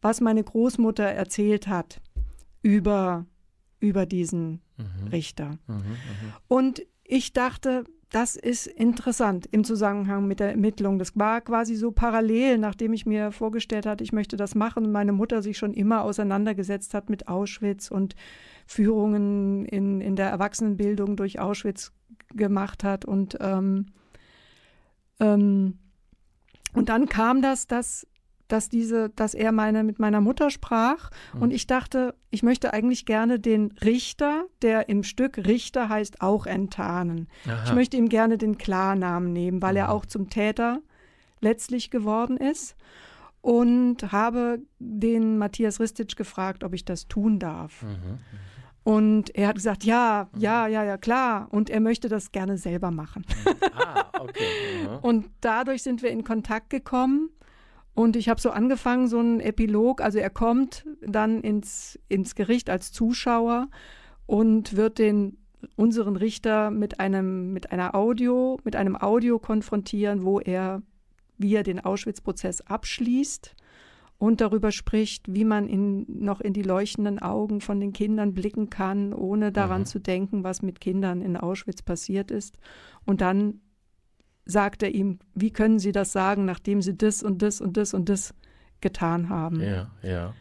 [SPEAKER 5] was meine Großmutter erzählt hat über, über diesen Richter. Und ich dachte, das ist interessant im Zusammenhang mit der Ermittlung. Das war quasi so parallel, nachdem ich mir vorgestellt hatte, ich möchte das machen meine Mutter sich schon immer auseinandergesetzt hat mit Auschwitz und Führungen in, in der Erwachsenenbildung durch Auschwitz gemacht hat. Und, ähm, ähm, und dann kam das, dass dass diese, dass er meine, mit meiner Mutter sprach und ich dachte, ich möchte eigentlich gerne den Richter, der im Stück Richter heißt, auch enttarnen. Ich möchte ihm gerne den Klarnamen nehmen, weil er auch zum Täter letztlich geworden ist und habe den Matthias Ristic gefragt, ob ich das tun darf. Und er hat gesagt, ja, ja, ja, ja, klar. Und er möchte das gerne selber machen.
[SPEAKER 1] ah, okay. *laughs* Mhm.
[SPEAKER 5] Und dadurch sind wir in Kontakt gekommen. Und ich habe so angefangen, so einen Epilog, also er kommt dann ins, ins Gericht als Zuschauer und wird den unseren Richter mit einem mit einer Audio, mit einem Audio konfrontieren, wo er wie er den Auschwitz-Prozess abschließt und darüber spricht, wie man in, noch in die leuchtenden Augen von den Kindern blicken kann, ohne daran mhm. zu denken, was mit Kindern in Auschwitz passiert ist. Und dann sagt er ihm, wie können Sie das sagen, nachdem Sie das und das und das und das getan haben.
[SPEAKER 1] Ja, ja.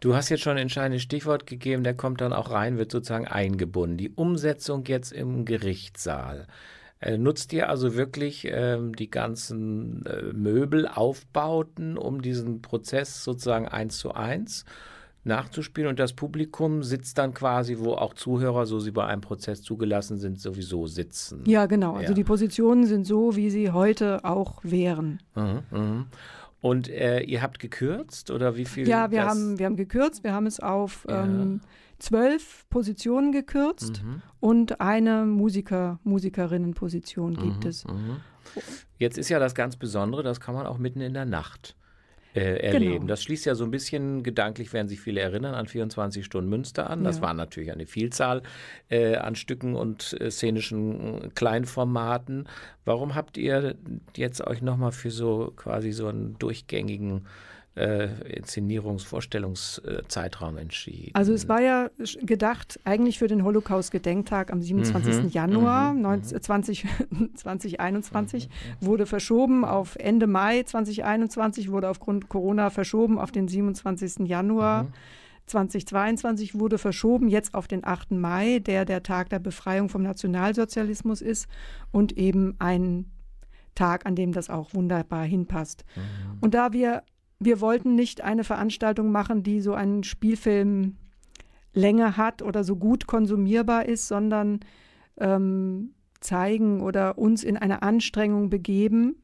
[SPEAKER 1] Du hast jetzt schon ein entscheidendes Stichwort gegeben, der kommt dann auch rein, wird sozusagen eingebunden. Die Umsetzung jetzt im Gerichtssaal. Äh, nutzt ihr also wirklich ähm, die ganzen äh, Möbelaufbauten, um diesen Prozess sozusagen eins zu eins nachzuspielen und das Publikum sitzt dann quasi, wo auch Zuhörer, so sie bei einem Prozess zugelassen sind, sowieso sitzen.
[SPEAKER 5] Ja, genau. Also ja. Also die Positionen sind so, wie sie heute auch wären.
[SPEAKER 1] Mhm, mh. Und äh, ihr habt gekürzt oder wie viel?
[SPEAKER 5] Ja, wir haben, wir haben gekürzt. Wir haben es auf ja. ähm, zwölf Positionen gekürzt mhm. und eine Musiker, Musikerinnenposition gibt mhm, es.
[SPEAKER 1] Mhm. Jetzt ist ja das ganz Besondere, das kann man auch mitten in der Nacht äh, erleben. Genau. Das schließt ja so ein bisschen, gedanklich werden sich viele erinnern, an 24 Stunden Münster an. Das ja. war natürlich eine Vielzahl äh, an Stücken und äh, szenischen Kleinformaten. Warum habt ihr jetzt euch nochmal für so quasi so einen durchgängigen äh, Inszenierungsvorstellungszeitraum entschieden.
[SPEAKER 5] Also es war ja gedacht eigentlich für den Holocaust-Gedenktag am 27. Mhm, Januar mhm, 19, 20, 2021, mhm, wurde verschoben auf Ende Mai 2021, wurde aufgrund Corona verschoben auf den 27. Januar. Mhm. 2022 wurde verschoben, jetzt auf den 8. Mai, der der Tag der Befreiung vom Nationalsozialismus ist und eben ein Tag, an dem das auch wunderbar hinpasst. Mhm. Und da wir wir wollten nicht eine Veranstaltung machen, die so einen Spielfilm Länge hat oder so gut konsumierbar ist, sondern ähm, zeigen oder uns in eine Anstrengung begeben,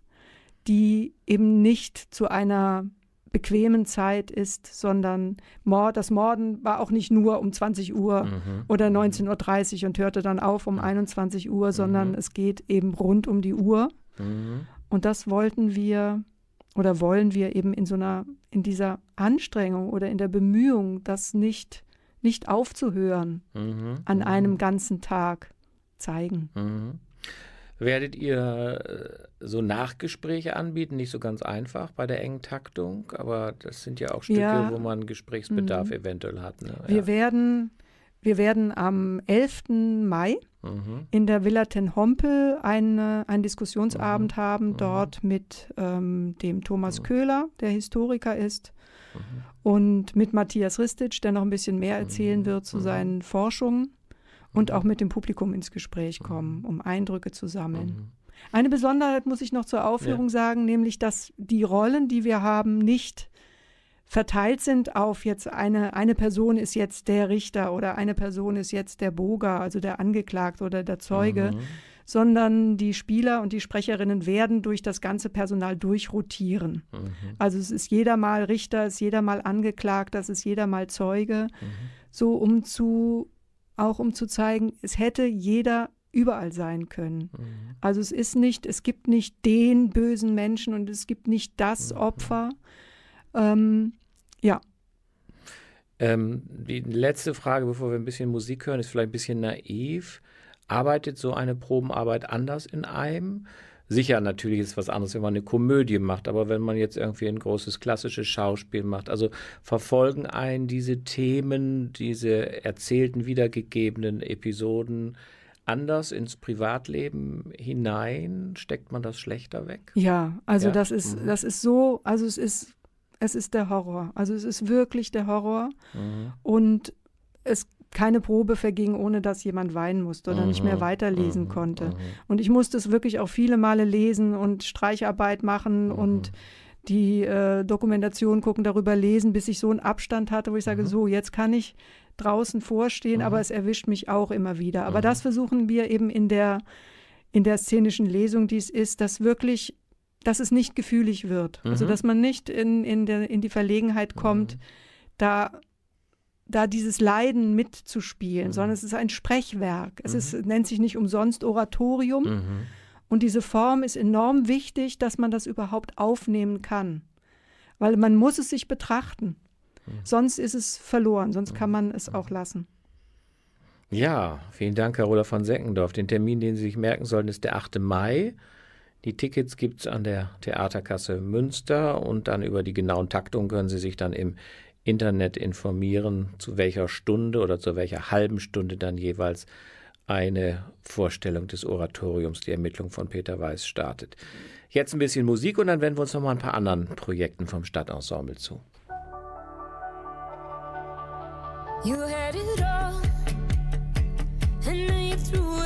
[SPEAKER 5] die eben nicht zu einer bequemen Zeit ist, sondern Mord, das Morden war auch nicht nur um 20 Uhr mhm. oder 19.30 Uhr und hörte dann auf um 21 Uhr, sondern mhm. es geht eben rund um die Uhr. Mhm. Und das wollten wir oder wollen wir eben in so einer, in dieser Anstrengung oder in der Bemühung, das nicht, nicht aufzuhören mhm, an mhm. einem ganzen Tag zeigen.
[SPEAKER 1] Mhm. Werdet ihr äh, so Nachgespräche anbieten? Nicht so ganz einfach bei der engen Taktung, aber das sind ja auch Stücke, ja. wo man Gesprächsbedarf mhm. eventuell hat. Ne?
[SPEAKER 5] Wir, ja. werden, wir werden am 11. Mai mhm. in der Villa Ten Hompel eine, einen Diskussionsabend mhm. haben, mhm. dort mit ähm, dem Thomas mhm. Köhler, der Historiker ist, mhm. und mit Matthias Ristic, der noch ein bisschen mehr erzählen wird zu seinen Forschungen und auch mit dem Publikum ins Gespräch kommen, um Eindrücke zu sammeln. Eine Besonderheit muss ich noch zur Aufführung ja. sagen, nämlich dass die Rollen, die wir haben, nicht verteilt sind auf jetzt eine, eine Person ist jetzt der Richter oder eine Person ist jetzt der Boga, also der Angeklagte oder der Zeuge, mhm. sondern die Spieler und die Sprecherinnen werden durch das ganze Personal durchrotieren. Mhm. Also es ist jeder mal Richter, es ist jeder mal Angeklagter, es ist jeder mal Zeuge, mhm. so um zu, auch um zu zeigen, es hätte jeder überall sein können. Mhm. Also es ist nicht, es gibt nicht den bösen Menschen und es gibt nicht das mhm. Opfer, ähm, ja.
[SPEAKER 1] Ähm, die letzte Frage, bevor wir ein bisschen Musik hören, ist vielleicht ein bisschen naiv. Arbeitet so eine Probenarbeit anders in einem? Sicher, natürlich ist es was anderes, wenn man eine Komödie macht, aber wenn man jetzt irgendwie ein großes klassisches Schauspiel macht, also verfolgen einen diese Themen, diese erzählten, wiedergegebenen Episoden anders ins Privatleben hinein? Steckt man das schlechter weg?
[SPEAKER 5] Ja, also ja? das ist, mhm. das ist so, also es ist es ist der Horror. Also es ist wirklich der Horror. Mhm. Und es keine Probe verging, ohne dass jemand weinen musste oder mhm. nicht mehr mhm. weiterlesen mhm. konnte. Mhm. Und ich musste es wirklich auch viele Male lesen und Streicharbeit machen mhm. und die äh, Dokumentation gucken, darüber lesen, bis ich so einen Abstand hatte, wo ich sage, so, jetzt kann ich draußen vorstehen, aber es erwischt mich auch immer wieder. Aber das versuchen wir eben in der, in der szenischen Lesung, die es ist, dass wirklich dass es nicht gefühlig wird. Also, mhm. Also dass man nicht in, in, der, in die Verlegenheit kommt, mhm. da, da dieses Leiden mitzuspielen, mhm. sondern es ist ein Sprechwerk. Es ist, mhm. nennt sich nicht umsonst Oratorium. Mhm. Und diese Form ist enorm wichtig, dass man das überhaupt aufnehmen kann. weil man muss es sich betrachten. Sonst ist es verloren, sonst kann man es auch lassen.
[SPEAKER 1] Ja, vielen Dank, Carola von Seckendorf. Den Termin, den Sie sich merken sollten, ist der 8. Mai. Die Tickets gibt es an der Theaterkasse Münster und dann über die genauen Taktungen können Sie sich dann im Internet informieren, zu welcher Stunde oder zu welcher halben Stunde dann jeweils eine Vorstellung des Oratoriums, die Ermittlung von Peter Weiß startet. Jetzt ein bisschen Musik und dann wenden wir uns noch mal ein paar anderen Projekten vom Stadtensemble zu.
[SPEAKER 6] You had it all, and then you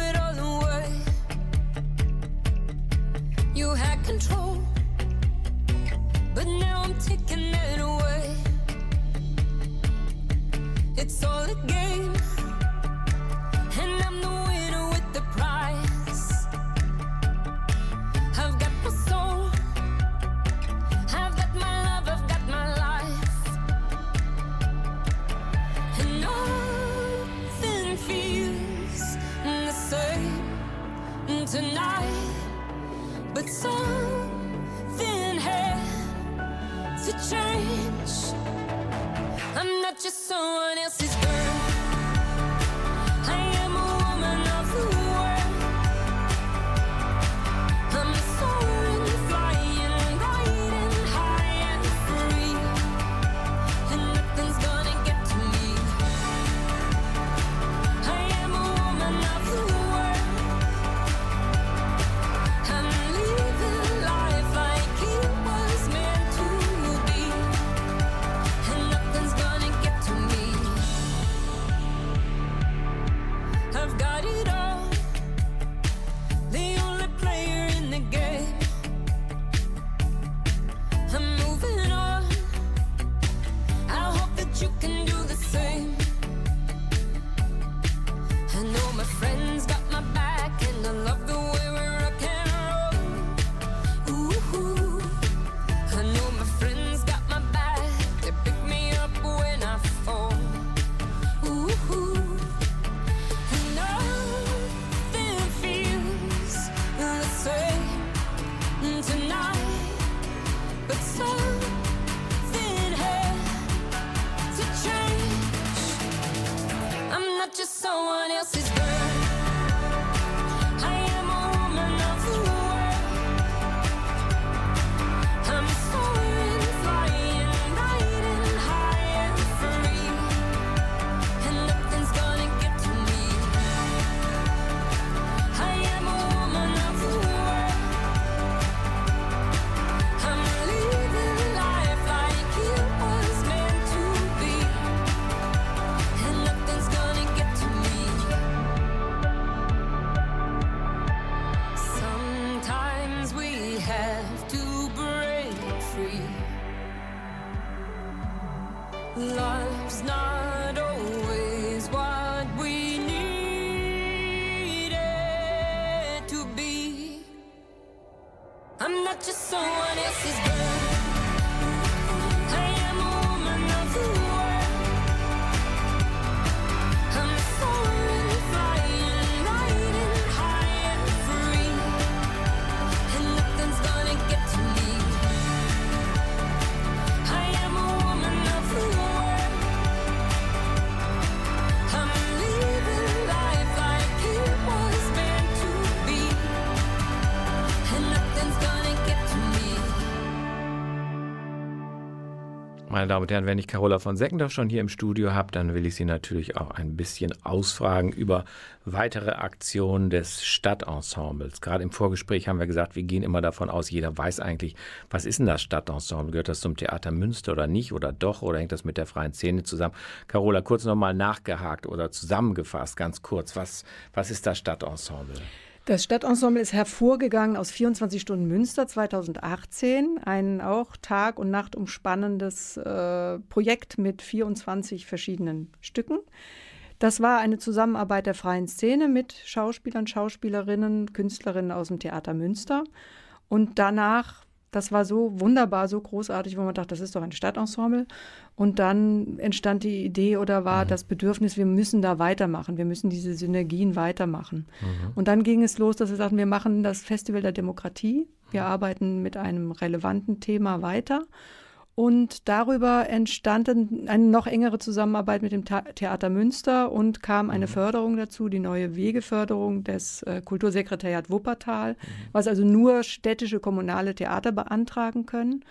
[SPEAKER 6] You had control, but now I'm taking it away. It's all a game, and I'm the winner something had to change. I'm not just someone else's girl.
[SPEAKER 1] Meine Damen und Herren, wenn ich Carola von Seckendorf schon hier im Studio habe, dann will ich Sie natürlich auch ein bisschen ausfragen über weitere Aktionen des Stadtensembles. Gerade im Vorgespräch haben wir gesagt, wir gehen immer davon aus, jeder weiß eigentlich, was ist denn das Stadtensemble? Gehört das zum Theater Münster oder nicht oder doch oder hängt das mit der freien Szene zusammen? Carola, kurz nochmal nachgehakt oder zusammengefasst, ganz kurz, was, was ist das Stadtensemble?
[SPEAKER 5] Das Stadtensemble ist hervorgegangen aus 24 Stunden Münster 2018, ein auch Tag und Nacht umspannendes äh, Projekt mit 24 verschiedenen Stücken. Das war eine Zusammenarbeit der freien Szene mit Schauspielern, Schauspielerinnen, Künstlerinnen aus dem Theater Münster. Und danach, das war so wunderbar, so großartig, wo man dachte, das ist doch ein Stadtensemble. Und dann entstand die Idee oder war das Bedürfnis, wir müssen da weitermachen, wir müssen diese Synergien weitermachen. Und dann ging es los, dass wir sagten, wir machen das Festival der Demokratie, wir arbeiten mit einem relevanten Thema weiter. Und darüber entstand eine noch engere Zusammenarbeit mit dem Theater Münster und kam eine mhm. Förderung dazu, die neue Wegeförderung des äh, Kultursekretariat Wuppertal, mhm. was also nur städtische kommunale Theater beantragen können.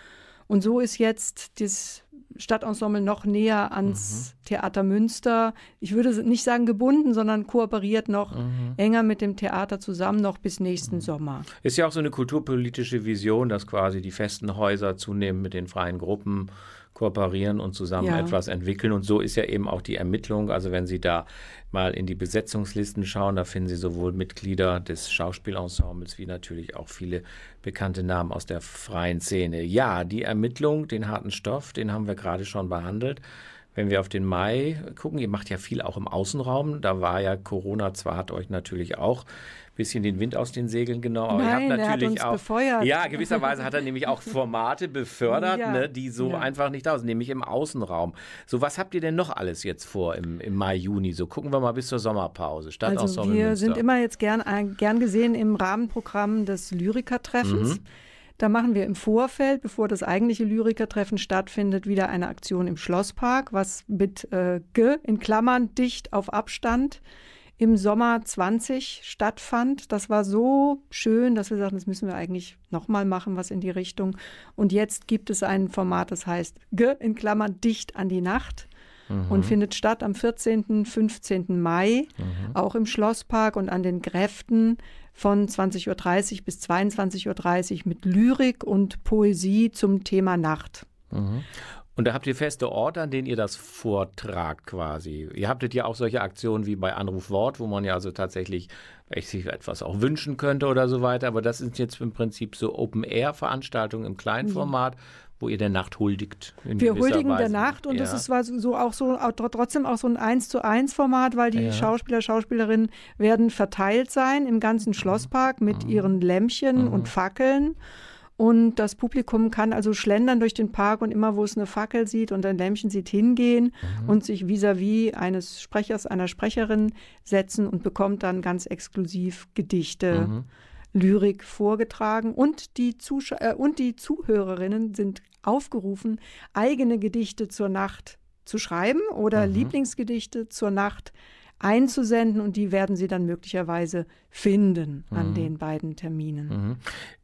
[SPEAKER 5] Und so ist jetzt das Stadtensemble noch näher ans mhm. Theater Münster. Ich würde nicht sagen gebunden, sondern kooperiert noch mhm. enger mit dem Theater zusammen, noch bis nächsten mhm. Sommer.
[SPEAKER 1] Ist ja auch so eine kulturpolitische Vision, dass quasi die festen Häuser zunehmend mit den freien Gruppen kooperieren und zusammen ja. etwas entwickeln. Und so ist ja eben auch die Ermittlung. Also wenn Sie da mal in die Besetzungslisten schauen, da finden Sie sowohl Mitglieder des Schauspielensembles wie natürlich auch viele bekannte Namen aus der freien Szene. Ja, die Ermittlung, den harten Stoff, den haben wir gerade schon behandelt. Wenn wir auf den Mai gucken, ihr macht ja viel auch im Außenraum. Da war ja Corona zwar, hat euch natürlich auch bisschen den Wind aus den Segeln genommen.
[SPEAKER 5] Aber Nein, habt natürlich auch. Befeuert.
[SPEAKER 1] Ja, gewisserweise hat er nämlich auch *laughs* Formate befördert, ja, ne, die so ja. einfach nicht da sind, nämlich im Außenraum. So, was habt ihr denn noch alles jetzt vor im, im Mai, Juni? So gucken wir mal bis zur Sommerpause.
[SPEAKER 5] Stadt also wir sind immer jetzt gern, gern gesehen im Rahmenprogramm des Lyrikertreffens. Mhm. Da machen wir im Vorfeld, bevor das eigentliche Lyrikertreffen stattfindet, wieder eine Aktion im Schlosspark, was mit äh, G in Klammern dicht auf Abstand im Sommer 20 stattfand. Das war so schön, dass wir sagten, das müssen wir eigentlich nochmal machen, was in die Richtung. Und jetzt gibt es ein Format, das heißt G in Klammern dicht an die Nacht. Mhm. Und findet statt am 14., 15. Mai, mhm. auch im Schlosspark und an den Gräften von 20.30 Uhr bis 22.30 Uhr mit Lyrik und Poesie zum Thema Nacht.
[SPEAKER 1] Mhm. Und da habt ihr feste Orte, an denen ihr das vortragt quasi. Ihr habtet ja auch solche Aktionen wie bei Anruf Wort, wo man ja also tatsächlich sich etwas auch wünschen könnte oder so weiter. Aber das sind jetzt im Prinzip so Open-Air-Veranstaltungen im kleinen Format, wo ihr der Nacht huldigt.
[SPEAKER 5] Wir huldigen Weise. der Nacht und ja. das ist war so auch so auch trotzdem auch so ein 1 zu 1 Format, weil die ja. Schauspieler, Schauspielerinnen werden verteilt sein im ganzen Schlosspark mit mhm. ihren Lämpchen mhm. und Fackeln. Und das Publikum kann also schlendern durch den Park und immer, wo es eine Fackel sieht und ein Lämpchen sieht, hingehen mhm. und sich vis-à-vis -vis eines Sprechers, einer Sprecherin setzen und bekommt dann ganz exklusiv Gedichte, mhm. Lyrik vorgetragen. Und die, Zusch äh, und die Zuhörerinnen sind aufgerufen, eigene Gedichte zur Nacht zu schreiben oder mhm. Lieblingsgedichte zur Nacht einzusenden und die werden sie dann möglicherweise finden an mhm. den beiden Terminen. Mhm.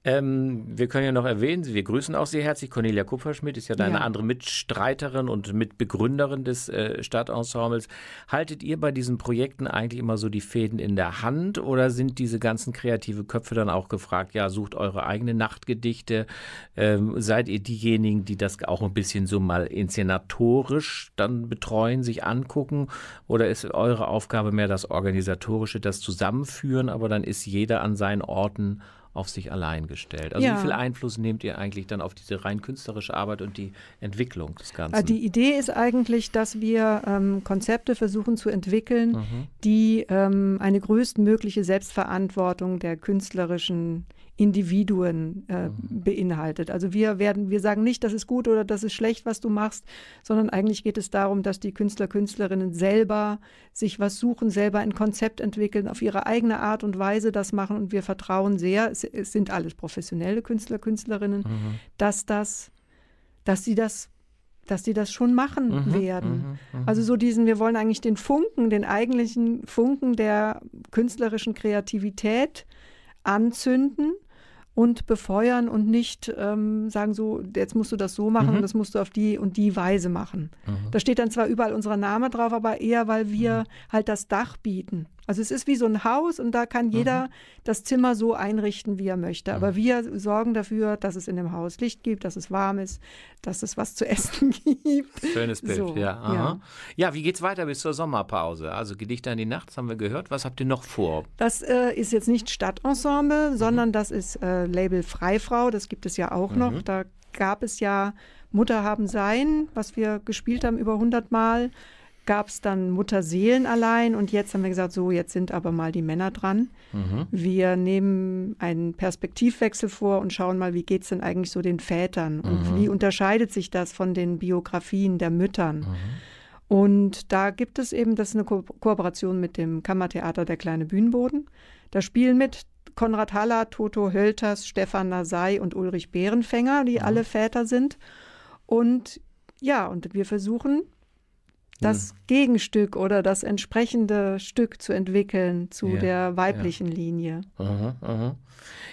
[SPEAKER 1] Ähm, wir können ja noch erwähnen, wir grüßen auch sehr herzlich. Cornelia Kupferschmidt ist ja deine ja. andere Mitstreiterin und Mitbegründerin des äh, Stadtensembles. Haltet ihr bei diesen Projekten eigentlich immer so die Fäden in der Hand oder sind diese ganzen kreative Köpfe dann auch gefragt, ja, sucht eure eigenen Nachtgedichte? Ähm, seid ihr diejenigen, die das auch ein bisschen so mal inszenatorisch dann betreuen, sich angucken? Oder ist eure Aufgabe mehr das Organisatorische, das Zusammenführen, aber dann ist jeder an seinen Orten auf sich allein gestellt. Also ja. wie viel Einfluss nehmt ihr eigentlich dann auf diese rein künstlerische Arbeit und die Entwicklung des Ganzen?
[SPEAKER 5] Also die Idee ist eigentlich, dass wir ähm, Konzepte versuchen zu entwickeln, mhm. die ähm, eine größtmögliche Selbstverantwortung der künstlerischen Individuen äh, mhm. beinhaltet. Also wir werden, wir sagen nicht, das ist gut oder das ist schlecht, was du machst, sondern eigentlich geht es darum, dass die Künstler, Künstlerinnen selber sich was suchen, selber ein Konzept entwickeln, auf ihre eigene Art und Weise das machen und wir vertrauen sehr, es, es sind alles professionelle Künstler, Künstlerinnen, mhm. dass das, dass sie das dass die das schon machen mhm, werden. Mhm, mhm, also so diesen, wir wollen eigentlich den Funken, den eigentlichen Funken der künstlerischen Kreativität anzünden und befeuern und nicht ähm, sagen so, jetzt musst du das so machen mhm. und das musst du auf die und die Weise machen. Mhm. Da steht dann zwar überall unser Name drauf, aber eher, weil wir mhm. halt das Dach bieten. Also es ist wie so ein Haus und da kann jeder mhm. das Zimmer so einrichten, wie er möchte. Aber mhm. wir sorgen dafür, dass es in dem Haus Licht gibt, dass es warm ist, dass es was zu *laughs* essen gibt.
[SPEAKER 1] Schönes Bild, so, ja. Aha. Ja. ja, wie geht's weiter bis zur Sommerpause? Also Gedichte an die Nacht, haben wir gehört. Was habt ihr noch vor?
[SPEAKER 5] Das äh, ist jetzt nicht Stadtensemble, mhm. sondern das ist äh, Label Freifrau. Das gibt es ja auch mhm. noch. Da gab es ja Mutter haben sein, was wir gespielt haben über 100 Mal gab es dann Mutterseelen allein und jetzt haben wir gesagt, so, jetzt sind aber mal die Männer dran. Mhm. Wir nehmen einen Perspektivwechsel vor und schauen mal, wie geht es denn eigentlich so den Vätern und mhm. wie unterscheidet sich das von den Biografien der Müttern. Mhm. Und da gibt es eben, das ist eine Ko Kooperation mit dem Kammertheater Der kleine Bühnenboden. Da spielen mit Konrad Haller, Toto Hölters, Stefan Nasai und Ulrich Bärenfänger, die mhm. alle Väter sind. Und ja, und wir versuchen das hm. Gegenstück oder das entsprechende Stück zu entwickeln zu ja, der weiblichen ja. Linie.
[SPEAKER 1] Aha, aha.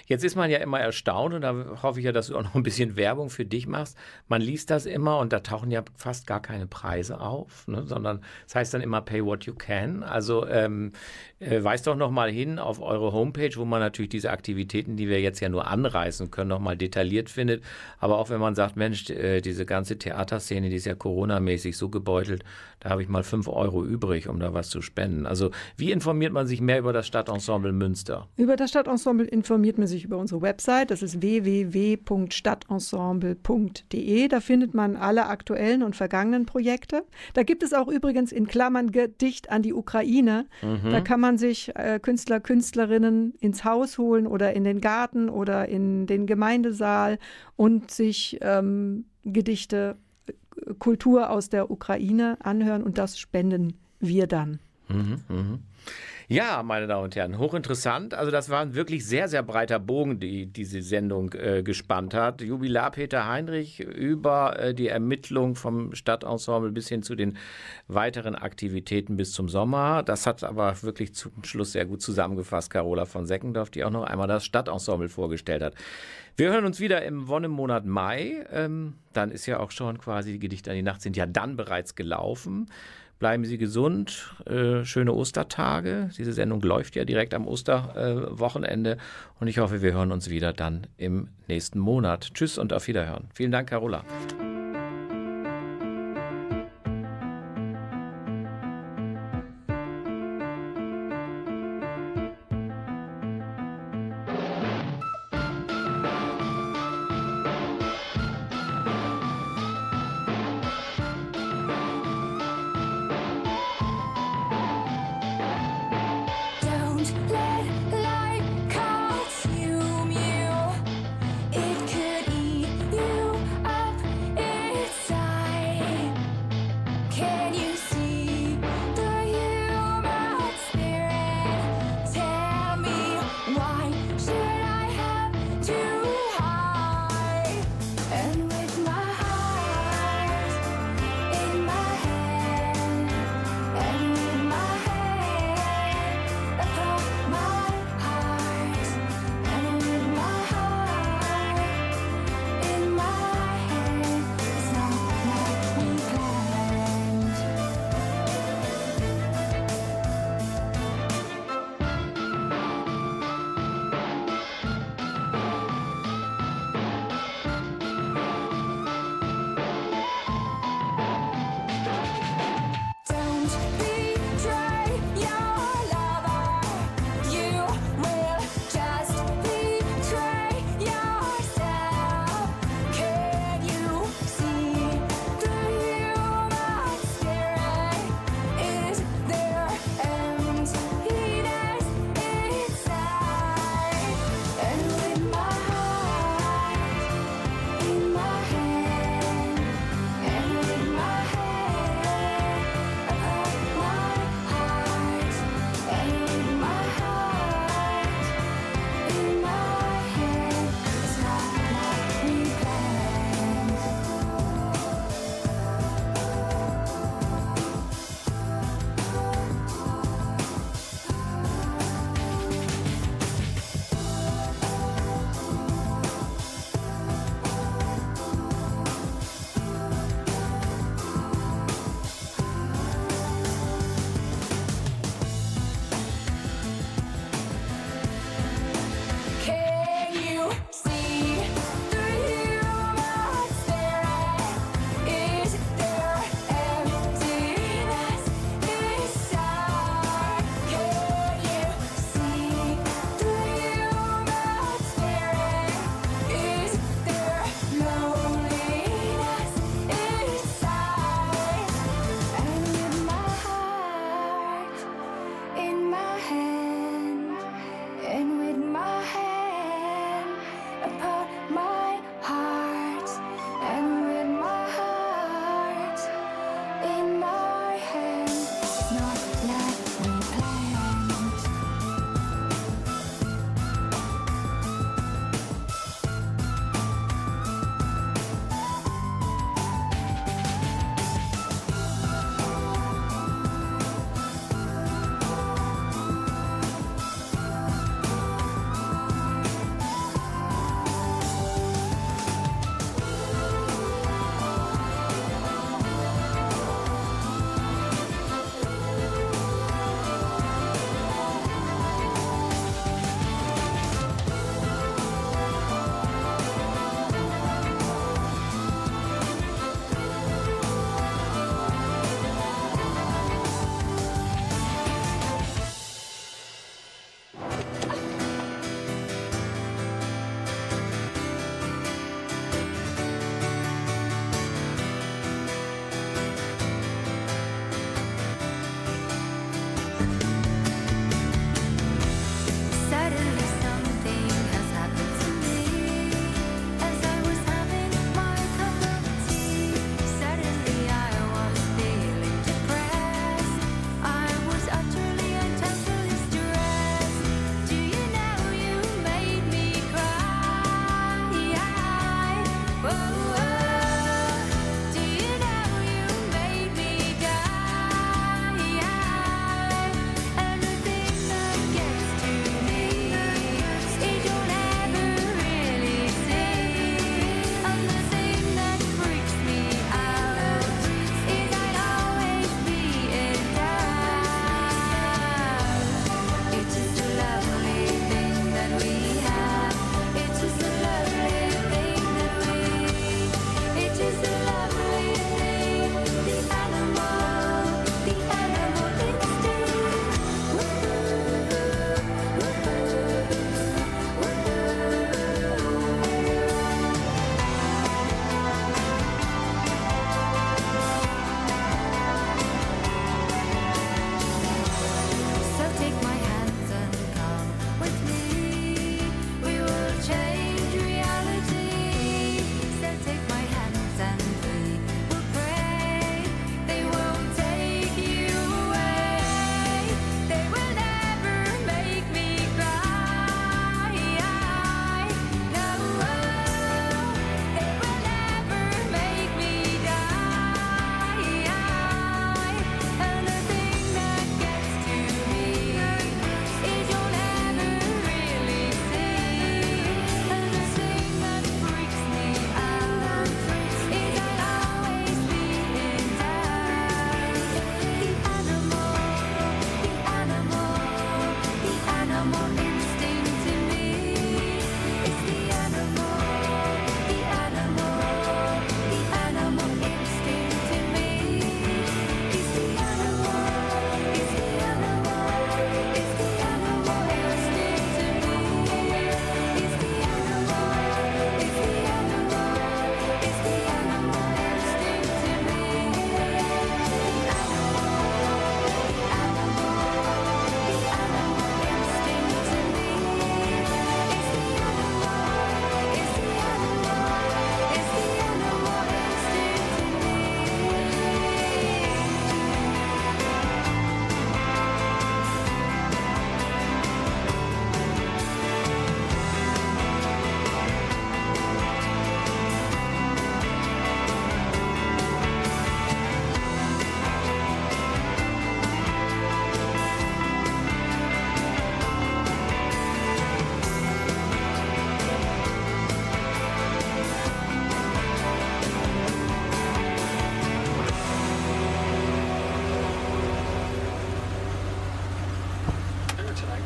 [SPEAKER 1] Jetzt ist man ja immer erstaunt und da hoffe ich ja, dass du auch noch ein bisschen Werbung für dich machst. Man liest das immer und da tauchen ja fast gar keine Preise auf, ne? sondern es das heißt dann immer Pay What You Can. Also ähm, äh, weist doch noch mal hin auf eure Homepage, wo man natürlich diese Aktivitäten, die wir jetzt ja nur anreißen können, noch mal detailliert findet. Aber auch wenn man sagt, Mensch, äh, diese ganze Theaterszene, die ist ja Corona-mäßig so gebeutelt, da habe ich mal fünf Euro übrig, um da was zu spenden. Also wie informiert man sich mehr über das Stadtensemble Münster?
[SPEAKER 5] Über das Stadtensemble informiert man sich über unsere Website. Das ist www.stadtensemble.de. Da findet man alle aktuellen und vergangenen Projekte. Da gibt es auch übrigens in Klammern Gedicht an die Ukraine. Mhm. Da kann man sich äh, Künstler, Künstlerinnen ins Haus holen oder in den Garten oder in den Gemeindesaal und sich ähm, Gedichte Kultur aus der Ukraine anhören und das spenden wir dann.
[SPEAKER 1] Mhm, mh. Ja, meine Damen und Herren, hochinteressant. Also das war ein wirklich sehr, sehr breiter Bogen, die diese Sendung äh, gespannt hat. Jubilar Peter Heinrich über äh, die Ermittlung vom Stadtensemble bis hin zu den weiteren Aktivitäten bis zum Sommer. Das hat aber wirklich zum Schluss sehr gut zusammengefasst, Carola von Seckendorf, die auch noch einmal das Stadtensemble vorgestellt hat. Wir hören uns wieder im Wonnemonat Mai. Ähm, dann ist ja auch schon quasi die Gedichte an die Nacht sind ja dann bereits gelaufen. Bleiben Sie gesund, äh, schöne Ostertage. Diese Sendung läuft ja direkt am Osterwochenende äh, und ich hoffe, wir hören uns wieder dann im nächsten Monat. Tschüss und auf Wiederhören. Vielen Dank, Carola.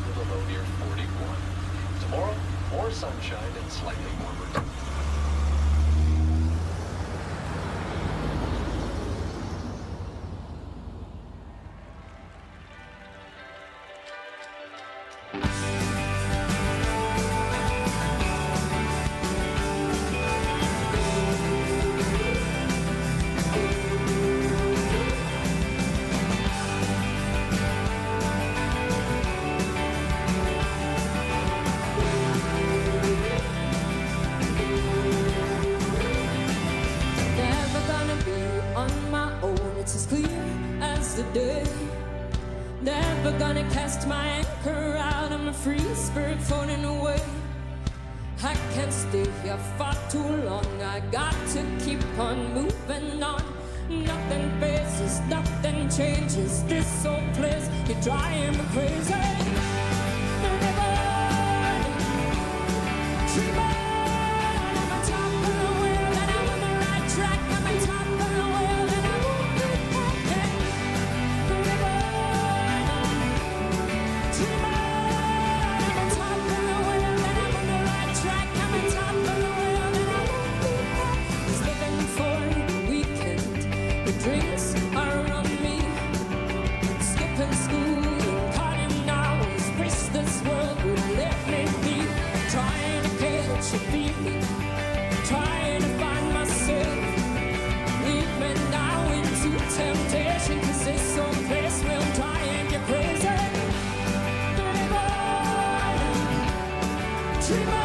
[SPEAKER 6] with a low near 41. Tomorrow, more sunshine and slightly warmer here far too long. I got to keep on moving on. Nothing phases, nothing changes. This old place, you're driving me crazy. Fatima.